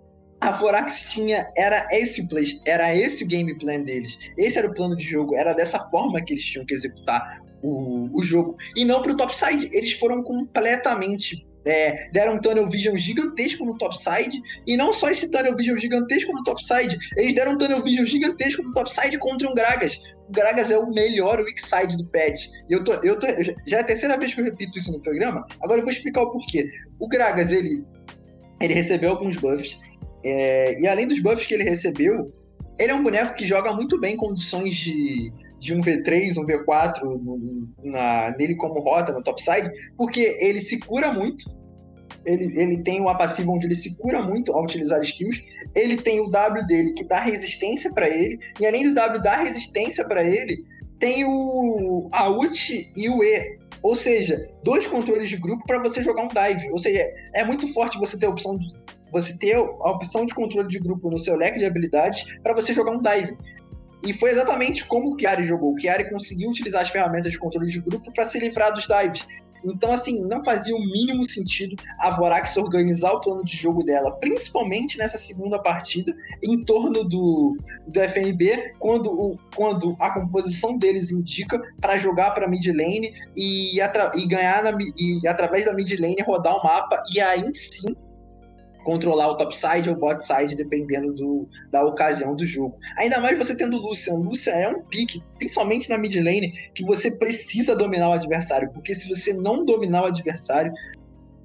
a Vorax tinha, era esse play, era esse o game plan deles. Esse era o plano de jogo, era dessa forma que eles tinham que executar o, o jogo. E não pro topside. Eles foram completamente é, deram um tunnel vision gigantesco no topside, e não só esse tunnel vision gigantesco no topside, eles deram um tunnel vision gigantesco no topside contra um Gragas. O Gragas é o melhor weak side do patch. E eu tô, eu tô, já é a terceira vez que eu repito isso no programa, agora eu vou explicar o porquê. O Gragas, ele, ele recebeu alguns buffs, é, e além dos buffs que ele recebeu, ele é um boneco que joga muito bem em condições de, de um V3, um V4 no, na, nele como rota no topside, porque ele se cura muito. Ele, ele tem uma passiva onde ele se cura muito ao utilizar skills. Ele tem o W dele que dá resistência para ele. E além do W dar resistência para ele, tem o a ult e o E. Ou seja, dois controles de grupo para você jogar um dive. Ou seja, é muito forte você ter a opção de, você ter a opção de controle de grupo no seu leque de habilidades para você jogar um dive. E foi exatamente como o Chiari jogou. O Chiari conseguiu utilizar as ferramentas de controle de grupo para se livrar dos dives. Então, assim, não fazia o mínimo sentido a Vorax organizar o plano de jogo dela, principalmente nessa segunda partida, em torno do, do FNB, quando, o, quando a composição deles indica para jogar para mid lane e, e ganhar na, e, através da mid lane rodar o mapa e aí sim controlar o topside ou bot-side, dependendo do, da ocasião do jogo. Ainda mais você tendo Lucian. Lucian é um pique, principalmente na mid lane, que você precisa dominar o adversário, porque se você não dominar o adversário,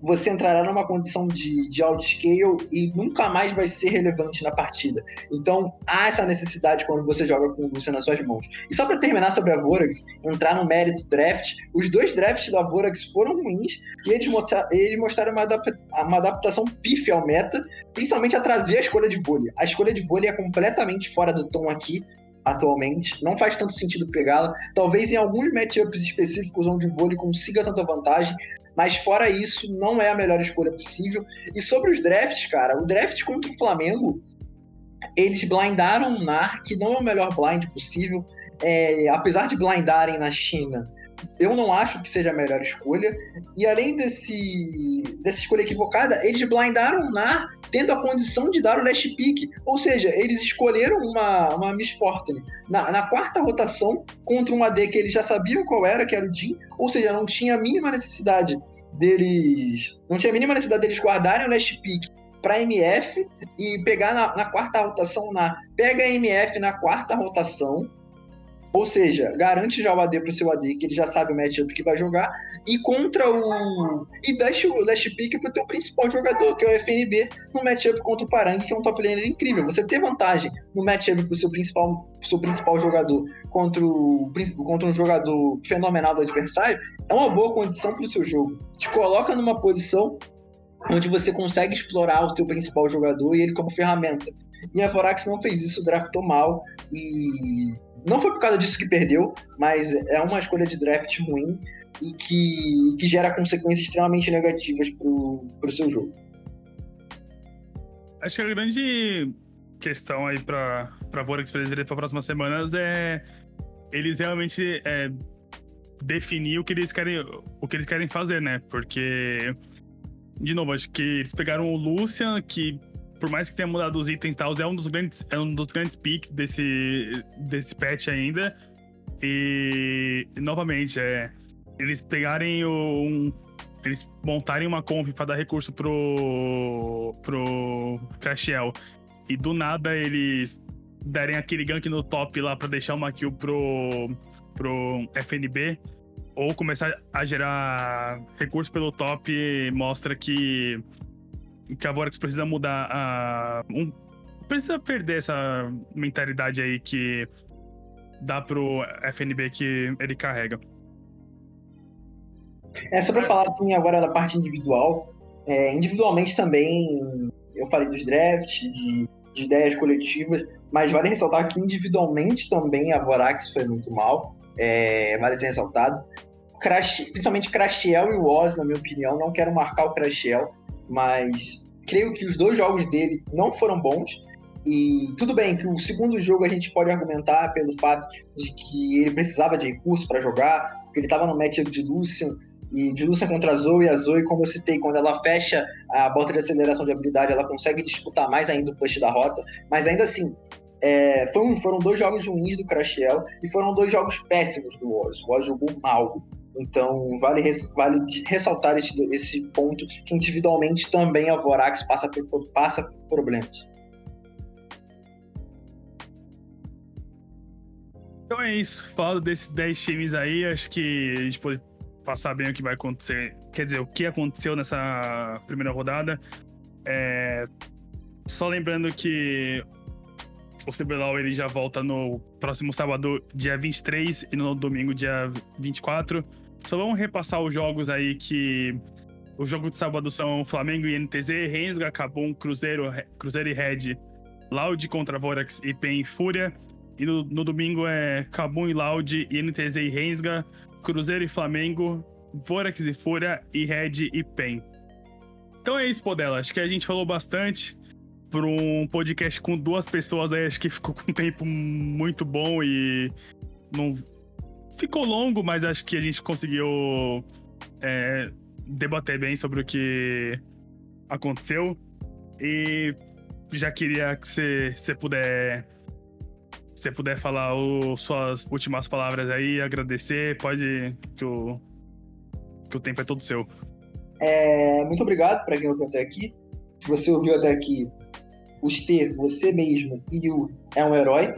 você entrará numa condição de, de outscale e nunca mais vai ser relevante na partida. Então, há essa necessidade quando você joga com Lúcia nas suas mãos. E só para terminar sobre a Vorax, entrar no mérito draft, os dois drafts da Vorax foram ruins e eles, mostra, eles mostraram uma, adapta, uma adaptação pífia ao meta, principalmente a trazer a escolha de vôlei. A escolha de vôlei é completamente fora do tom aqui, atualmente. Não faz tanto sentido pegá-la. Talvez em alguns matchups específicos onde o vôlei consiga tanta vantagem, mas fora isso, não é a melhor escolha possível. E sobre os drafts, cara, o draft contra o Flamengo, eles blindaram o NAR, que não é o melhor blind possível. É, apesar de blindarem na China, eu não acho que seja a melhor escolha. E além desse, dessa escolha equivocada, eles blindaram na tendo a condição de dar o last pick. Ou seja, eles escolheram uma, uma Miss Fortune na, na quarta rotação contra um AD que eles já sabiam qual era, que era o Jin. Ou seja, não tinha a mínima necessidade deles. Não tinha a mínima necessidade deles guardarem o last pick para MF e pegar na, na quarta rotação na. Pega MF na quarta rotação ou seja, garante já o AD pro seu AD, que ele já sabe o matchup que vai jogar, e contra o. E deixa o last pick pro teu principal jogador, que é o FNB, no matchup contra o Parang, que é um top laner incrível. Você ter vantagem no matchup pro seu principal, pro seu principal jogador contra, o, contra um jogador fenomenal do adversário é uma boa condição pro seu jogo. Te coloca numa posição onde você consegue explorar o teu principal jogador e ele como ferramenta. E a Vorax não fez isso, draftou mal e não foi por causa disso que perdeu, mas é uma escolha de draft ruim e que, que gera consequências extremamente negativas pro, pro seu jogo. Acho que a grande questão aí para para Vorax para as próximas semanas é eles realmente é, definir o que eles querem o que eles querem fazer, né? Porque de novo, acho que eles pegaram o Lucian, que por mais que tenha mudado os itens e tal, é um dos grandes, é um dos grandes picks desse, desse patch ainda. E, novamente, é, eles pegarem um, eles montarem uma comp para dar recurso pro, pro Crashiel e do nada eles derem aquele gank no top lá para deixar uma kill pro, pro FNB ou começar a gerar recurso pelo top mostra que que a Vorax precisa mudar a. Um, precisa perder essa mentalidade aí que dá pro FNB que ele carrega. É, só pra falar assim agora da parte individual. É, individualmente também, eu falei dos drafts, de, de, ideias coletivas, mas vale ressaltar que individualmente também a Vorax foi muito mal. É, vale ser ressaltado. Crash, principalmente Crashiel e o Oz, na minha opinião, não quero marcar o Crashiel, mas creio que os dois jogos dele não foram bons. E tudo bem que o segundo jogo a gente pode argumentar pelo fato de que ele precisava de recurso para jogar, porque ele estava no matchup de Lucian, e de Lucian contra a Zoe, a Zoe, como eu citei, quando ela fecha a bota de aceleração de habilidade, ela consegue disputar mais ainda o push da rota, mas ainda assim, é, foram, foram dois jogos ruins do Crashiel e foram dois jogos péssimos do Oz. O Oz jogou mal. Então, vale, vale ressaltar esse, esse ponto que individualmente também a Vorax passa por, passa por problemas. Então é isso. Falando desses 10 times aí, acho que a gente pode passar bem o que vai acontecer. Quer dizer, o que aconteceu nessa primeira rodada. É... Só lembrando que o CBLOL ele já volta no próximo sábado, dia 23, e no domingo, dia 24. Só vamos repassar os jogos aí que. Os jogos de sábado são Flamengo e NTZ, Rensga, Cabum, Cruzeiro, Cruzeiro e Red, Loud contra Vorax e PEN Fúria. E no, no domingo é Cabum e Loud, NTZ e Rensga, Cruzeiro e Flamengo, Vorax e Fúria e Red e PEN. Então é isso, Podela. Acho que a gente falou bastante por um podcast com duas pessoas aí. Acho que ficou com um tempo muito bom e não ficou longo, mas acho que a gente conseguiu é, debater bem sobre o que aconteceu. E já queria que você, puder. Você puder falar o, suas últimas palavras aí, agradecer, pode que o, que o tempo é todo seu. É, muito obrigado para quem ouviu até aqui. Se você ouviu até aqui, os ter, você mesmo e o é um herói.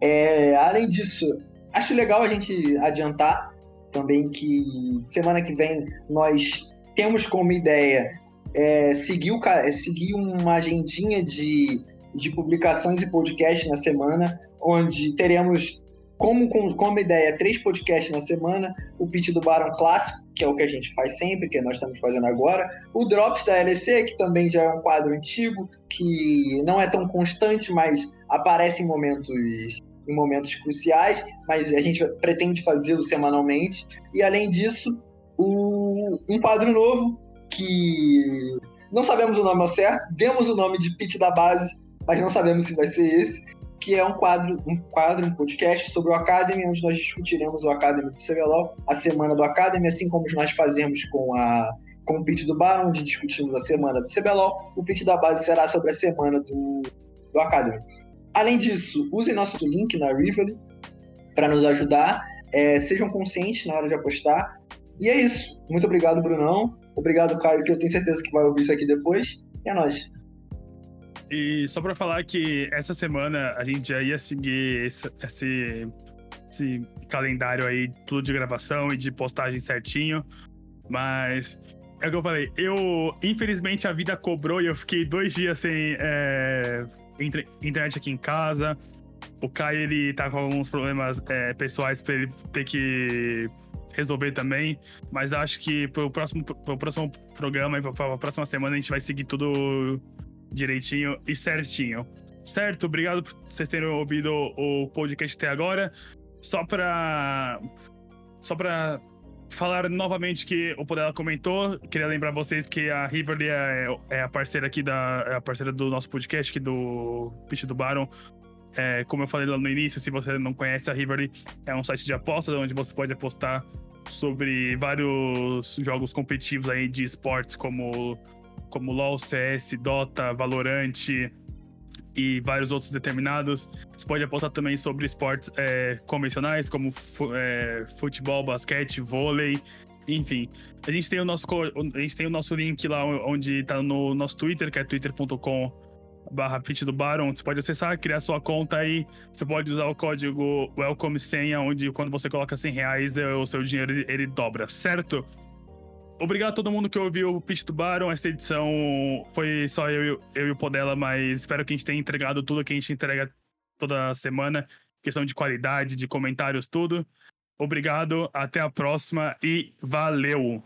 É, além disso, acho legal a gente adiantar também que semana que vem nós temos como ideia é, seguir, o, seguir uma agendinha de, de publicações e podcasts na semana, onde teremos como, como ideia três podcasts na semana, o pitch do Barão Clássico, que é o que a gente faz sempre, que nós estamos fazendo agora, o Drops da LEC, que também já é um quadro antigo, que não é tão constante, mas aparece em momentos em momentos cruciais, mas a gente pretende fazê-lo semanalmente. E além disso, o, um quadro novo que não sabemos o nome ao certo, demos o nome de Pit da Base, mas não sabemos se vai ser esse, que é um quadro, um quadro, um podcast sobre o Academy, onde nós discutiremos o Academy do CBLOL, a semana do Academy, assim como nós fazemos com a com o pitch do Bar, onde discutimos a semana do CBLOL, o pitch da base será sobre a semana do, do Academy. Além disso, use nosso link na Rivoli para nos ajudar. É, sejam conscientes na hora de apostar. E é isso. Muito obrigado, Brunão. Obrigado, Caio, que eu tenho certeza que vai ouvir isso aqui depois. E é nóis. E só para falar que essa semana a gente já ia seguir esse, esse, esse, calendário aí, tudo de gravação e de postagem certinho. Mas é o que eu falei. Eu, infelizmente, a vida cobrou e eu fiquei dois dias sem é, internet aqui em casa. O Caio, ele tá com alguns problemas é, pessoais pra ele ter que resolver também. Mas acho que pro próximo, pro próximo programa e pra próxima semana a gente vai seguir tudo direitinho e certinho. Certo? Obrigado por vocês terem ouvido o podcast até agora. Só pra. Só pra falar novamente que o Podela comentou. Queria lembrar vocês que a Riverly é, é, a parceira aqui da. É a parceira do nosso podcast aqui do Pitch do Baron. É, como eu falei lá no início, se você não conhece a Riverly, é um site de apostas onde você pode apostar sobre vários jogos competitivos aí de esportes como, como LoL, CS, Dota, Valorant e vários outros determinados. Você pode apostar também sobre esportes é, convencionais como é, futebol, basquete, vôlei, enfim. A gente tem o nosso a gente tem o nosso link lá onde está no nosso Twitter, que é twitter.com barra do Baron, você pode acessar, criar sua conta aí, você pode usar o código Welcome Senha, onde quando você coloca 100 reais, é, o seu dinheiro ele dobra, certo? Obrigado a todo mundo que ouviu o Pitch do Baron. Essa edição foi só eu, eu e o Podela, mas espero que a gente tenha entregado tudo que a gente entrega toda semana. Questão de qualidade, de comentários, tudo. Obrigado, até a próxima e valeu!